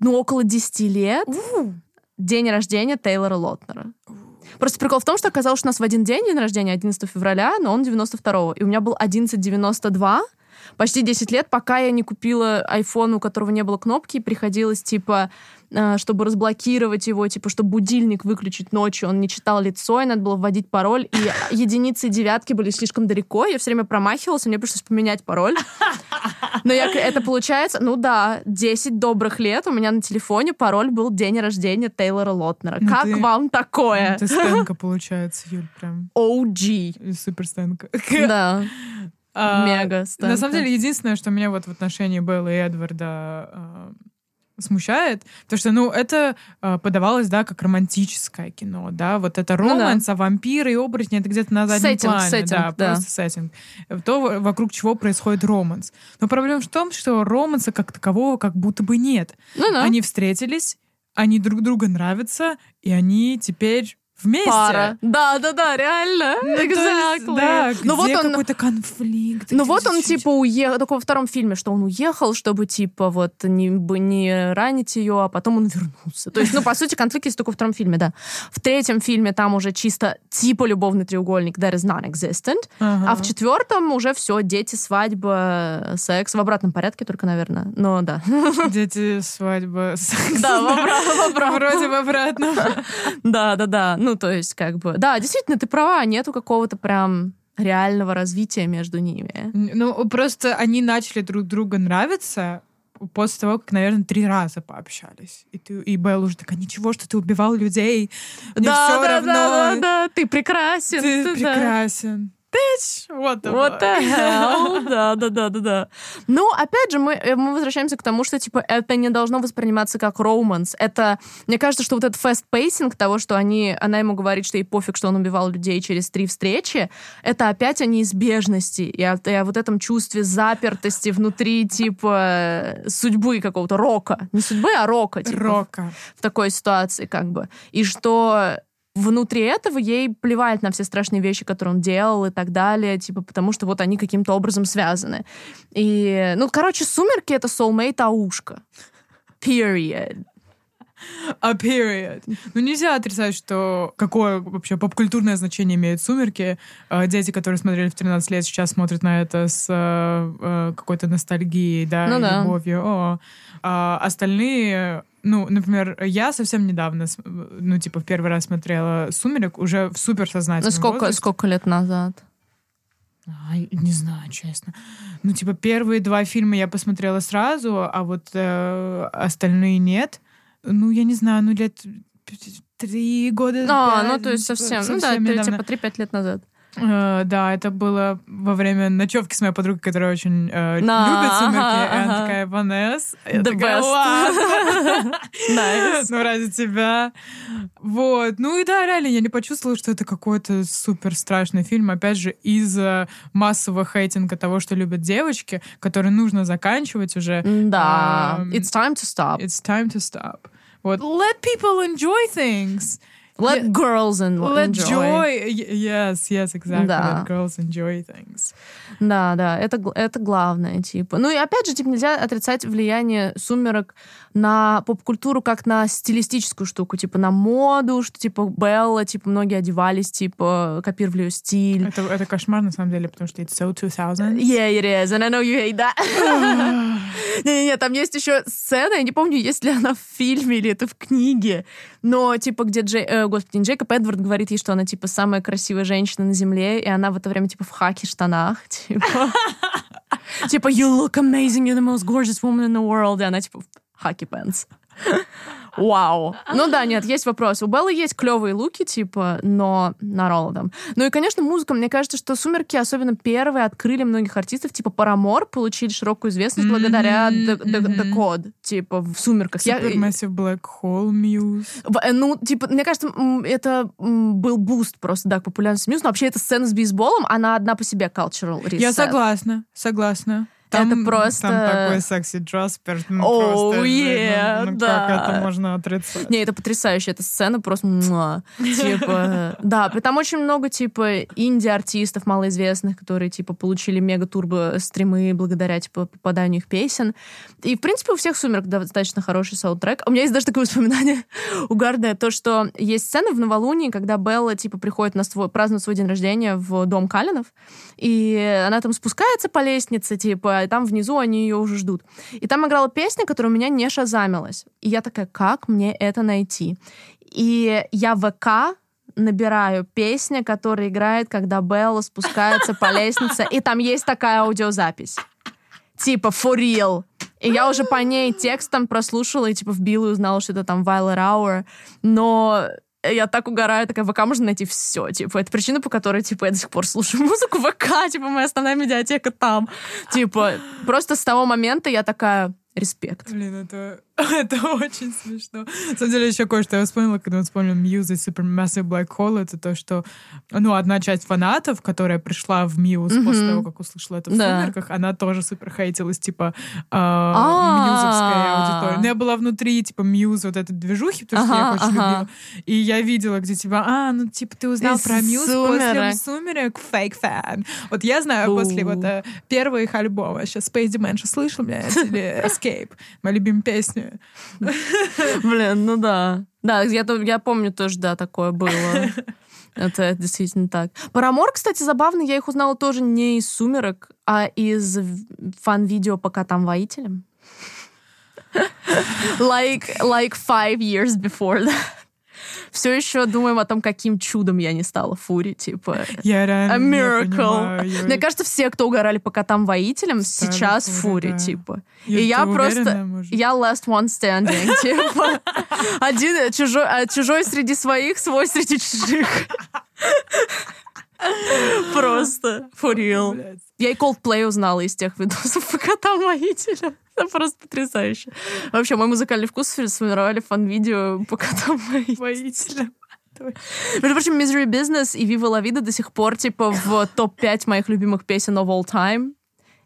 ну, около 10 лет. День рождения Тейлора Лотнера. Просто прикол в том, что оказалось, что у нас в один день день рождения, 11 февраля, но он 92-го. И у меня был 1192, почти 10 лет, пока я не купила iPhone, у которого не было кнопки, приходилось, типа, э, чтобы разблокировать его, типа, чтобы будильник выключить ночью, он не читал лицо, и надо было вводить пароль, и единицы и девятки были слишком далеко, я все время промахивалась, и мне пришлось поменять пароль. Но я, это получается, ну да, 10 добрых лет у меня на телефоне пароль был день рождения Тейлора Лотнера. Ну как ты- вам такое? Ты стенка, получается, Юль, прям. OG. Супер стенка. Да, А, мега На самом деле, единственное, что меня вот в отношении Беллы и Эдварда э, смущает, то что, ну, это э, подавалось, да, как романтическое кино, да, вот это Ну да. романс, а вампиры и оборотни это где-то на заднем Сеттинг, плане, сеттинг, да, да. просто сеттинг. То, во- вокруг чего происходит романс. Но проблема в том, что романса как такового как будто бы нет. Ну да. Они встретились, они друг друга нравятся, и они теперь вместе. Пара. Да, да, да, реально. Ну, Exactly. Да, Ну вот где он, какой-то конфликт. ну вот он типа уехал, только во втором фильме, что он уехал, чтобы типа вот не, бы не ранить ее, а потом он вернулся. То есть, ну по сути конфликт есть только во втором фильме, да. В третьем фильме там уже чисто типа любовный треугольник that is non-existent, Ага. а в четвертом уже все, дети, свадьба, секс в обратном порядке только, наверное. Но да. Дети, свадьба, секс. Да, в обратном. Вроде в обратном. Да, да, да. Ну, то есть, как бы. Да, действительно, ты права, нету какого-то прям реального развития между ними. Ну, просто они начали друг друга нравиться после того, как, наверное, три раза пообщались. И, ты, и Белла уже такая, ничего, что ты убивал людей. Мне да, все да, равно. да, да, да, ты прекрасен. Ты да. прекрасен. Bitch, what the What the hell? Да, да, да, да, да. Ну, опять же, мы, э, мы возвращаемся к тому, что, типа, это не должно восприниматься как romance. Это, мне кажется, что вот этот fast pacing того, что они, она ему говорит, что ей пофиг, что он убивал людей через три встречи, это опять о неизбежности и о, и о вот этом чувстве запертости внутри, типа, судьбы какого-то рока. Не судьбы, а рока, типа, Рока. в такой ситуации, как бы. И что внутри этого ей плевать на все страшные вещи, которые он делал и так далее, типа, потому что вот они каким-то образом связаны. И, ну, короче, «Сумерки» — это soulmate Аушка. Period. А period. Ну, нельзя отрицать, что какое вообще попкультурное значение имеют «Сумерки». Э, Дети, которые смотрели в 13 лет, сейчас смотрят на это с э, э, какой-то ностальгией, да, Ну да. любовью. О. А остальные... Ну, например, я совсем недавно, ну, типа, в первый раз смотрела «Сумерек» уже в суперсознательном Ну, сколько, возрасте. сколько лет назад? Ай, не знаю, честно. Ну, типа, первые два фильма я посмотрела сразу, а вот э, остальные нет. Ну, я не знаю, ну, лет три года. А, пять, ну, то есть совсем, ну да, это недавно. типа 3-5 лет назад. Э, да, это было во время ночевки с моей подругой, которая очень э, На, любит «Сумерки». ага, она ага. такая, Ванесс. Я The такая, best. «Ладно». Nice. Ну, ради тебя. Вот. Ну и да, реально, я не почувствовала, что это какой-то супер страшный фильм. Опять же, из-за массового хейтинга того, что любят девочки, который нужно заканчивать уже. Да. It's time to stop. It's time to stop. Вот. Let people enjoy things. Let Yeah. girls en- Let enjoy. joy. Yes, yes, exactly. Да. Let girls enjoy things. Да, да, это, это главное, типа. Ну и опять же, типа, нельзя отрицать влияние «Сумерок» на поп-культуру как на стилистическую штуку, типа на моду, что, типа, Белла, типа, многие одевались, типа, копировали ее стиль. Это, это кошмар, на самом деле, потому что it's so 2000. Yeah, it is, and I know you hate that. Не-не-не, там есть еще сцена, я не помню, есть ли она в фильме или это в книге, но, типа, где Джей... э, господи, не Джейкоб Эдвард говорит ей, что она, типа, самая красивая женщина на земле, и она в это время, типа, в хаке штанах, типа. Типа, you look amazing, you're the most gorgeous woman in the world. И она типа, khaki pants. Вау. Ну да, нет, есть вопрос. У Беллы есть клевые луки, типа, но на Ролодом. Ну и, конечно, музыка. Мне кажется, что «Сумерки», особенно первые, открыли многих артистов. Типа Paramore получили широкую известность благодаря Decode, типа, в «Сумерках». Supermassive Black Hole Muse. Э, ну, типа, мне кажется, это был boost просто, да, к популярности Muse. Но вообще эта сцена с бейсболом, она сама по себе cultural reset. Я согласна, согласна. Там, это просто... Там такой секси Джаспер. Ну, oh, просто, yeah, ну, ну, да. Как это можно отрицать? Не, это потрясающе. Эта сцена просто... Муа. Типа... Да, там очень много, типа, инди-артистов малоизвестных, которые, типа, получили мега-турбо-стримы благодаря, типа, попаданию их песен. И, в принципе, у всех «Сумерок» достаточно хороший саундтрек. У меня есть даже такое воспоминание угарное, то, что есть сцена в Новолунии, когда Белла, типа, приходит на свой, празднует свой день рождения в дом Калинов, и она там спускается по лестнице, типа, и там внизу они ее уже ждут. И там играла песня, которая у меня не шазамилась. И я такая, как мне это найти? И я в ВК набираю песня, которая играет, когда Белла спускается по лестнице, и там есть такая аудиозапись. Типа, for real. И я уже по ней текстом прослушала и, типа, вбила и узнала, что это там Violet Hour. Но я так угораю, такая, ВК можно найти все, типа, это причина, по которой, типа, я до сих пор слушаю музыку в ВК, типа, моя основная медиатека там. Типа, просто с того момента я такая, респект. Блин, это Это очень смешно. На самом деле, еще кое-что я вспомнила, когда мы вспомнили Muse и Supermassive Black Hole, это то, что, ну, одна часть фанатов, которая пришла в Muse mm-hmm. после того, как услышала это в да. «Сумерках», она тоже супер хейтилась, типа, э, аудитории. Но я была внутри, типа, Muse вот этой движухи, потому что я очень любила. И я видела, где, типа, а, ну, типа, ты узнал про Muse после «Сумерек», фейк фан. Вот я знаю после вот э, первого их альбома, сейчас Space Dimension слышал меня, или Escape, моя любимая песня, Блин, ну да. Да, я, я помню тоже, да, такое было. Это действительно так. Парамор, кстати, забавно, я их узнала тоже не из «Сумерок», а из фан-видео по котам-воителям. like, like five years before that все еще думаем о том, каким чудом я не стала Фури, типа. Я реально A miracle. Понимаю, Мне кажется, все, кто угорали по котам-воителям, сейчас Фури, да. типа. Я И я уверена, просто... может? Я last one standing, типа. Один чужой, а, чужой среди своих, свой среди чужих. Просто. For real. Я и Coldplay узнала из тех видосов по котам-воителям. Это просто потрясающе. Вообще, мой музыкальный вкус сформировали фан-видео по котам-воителям. Между прочим, Misery Business и Viva La Vida до сих пор, типа, в топ-5 моих любимых песен of all time.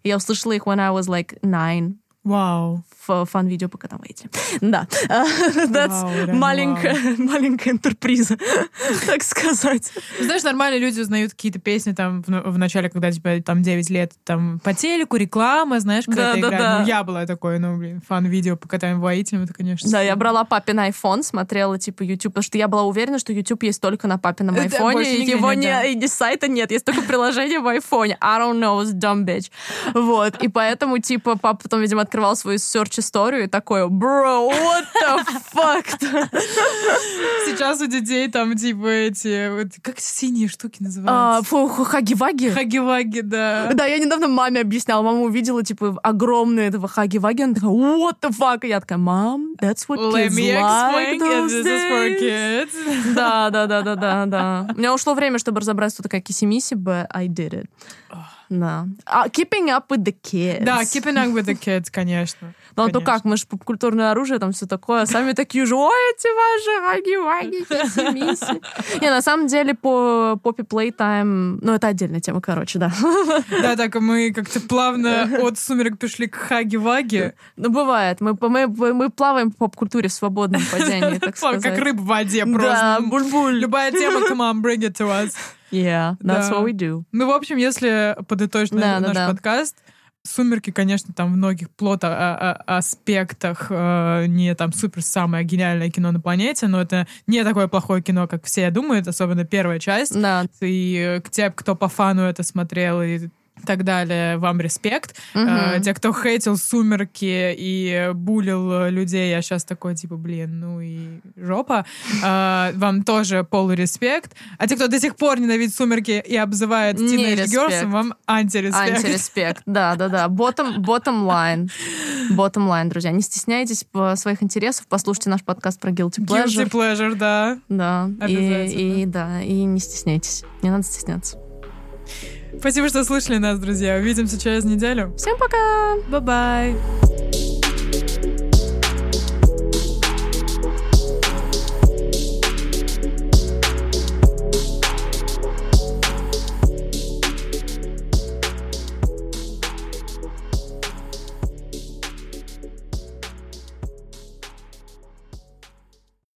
Я услышала их when I was like nine. Вау. В фан-видео по котам выйти. Да. That's маленькая, маленькая интерприза, так сказать. Знаешь, нормальные люди узнают какие-то песни там в, в начале, когда тебе там 9 лет, там по телеку, реклама, знаешь, когда да, да. Ну, я была такой, ну, блин, фан-видео по котам воителям, это, конечно. Да, я брала папин iPhone, смотрела, типа, YouTube, потому что я была уверена, что YouTube есть только на папином айфоне, и его не, да. и сайта нет, есть только приложение в айфоне. I don't know, dumb bitch. Вот, и поэтому, типа, папа потом, видимо, открывал свою search-историю и такой, bro, what the fuck? Сейчас у детей там, типа, эти, вот, как синие штуки называются? А, хаги-ваги? Хаги-ваги, да. Да, я недавно маме объясняла. Мама увидела, типа, огромные этого хаги-ваги. Она такая, what the fuck? И я такая, mom, that's what Let kids me like those this is for kids. Да, да, да, да, да, да. У меня ушло время, чтобы разобраться, что такая кисимиси, but I did it. Да. А keeping up with the kids. Да, keeping up with the kids, конечно. Ну, а то как, мы же попкультурное оружие, там все такое, а сами такие же, ой, эти ваши хаги-ваги, киси-миси. Не, на самом деле, по Poppy Playtime, ну, это отдельная тема, короче, да. Да, так мы как-то плавно от сумерек пришли к хаги-ваги. Ну, бывает. Мы, мы, мы плаваем по поп-культуре в свободном падении, так сказать. Как рыб в воде просто. Да, буль-буль. Любая тема, come on, bring it to us. Yeah, that's да. what we do. Ну, в общем, если подытожить да, наш да, подкаст, Сумерки, конечно, там в многих плото а, а, аспектах э, не там супер самое гениальное кино на планете, но это не такое плохое кино, как все думают, особенно первая часть. Да. И к тебе, кто по фану это смотрел, и так далее, вам респект. Мгм. Э, те, кто хейтил «Сумерки» и булил людей, я сейчас такой, типа, блин, ну и жопа. Э, вам тоже полуреспект. А те, кто до сих пор ненавидит «Сумерки» и обзывает Teenage Girls, вам антиреспект. Антиреспект, да, да, да. Bottom, bottom line. Bottom line, друзья. Не стесняйтесь своих интересов, послушайте наш подкаст про guilty pleasure. Guilty pleasure, да. Да, и, и да, и не стесняйтесь. Не надо стесняться. Спасибо, что слушали нас, друзья. Увидимся через неделю. Всем пока! Bye-bye.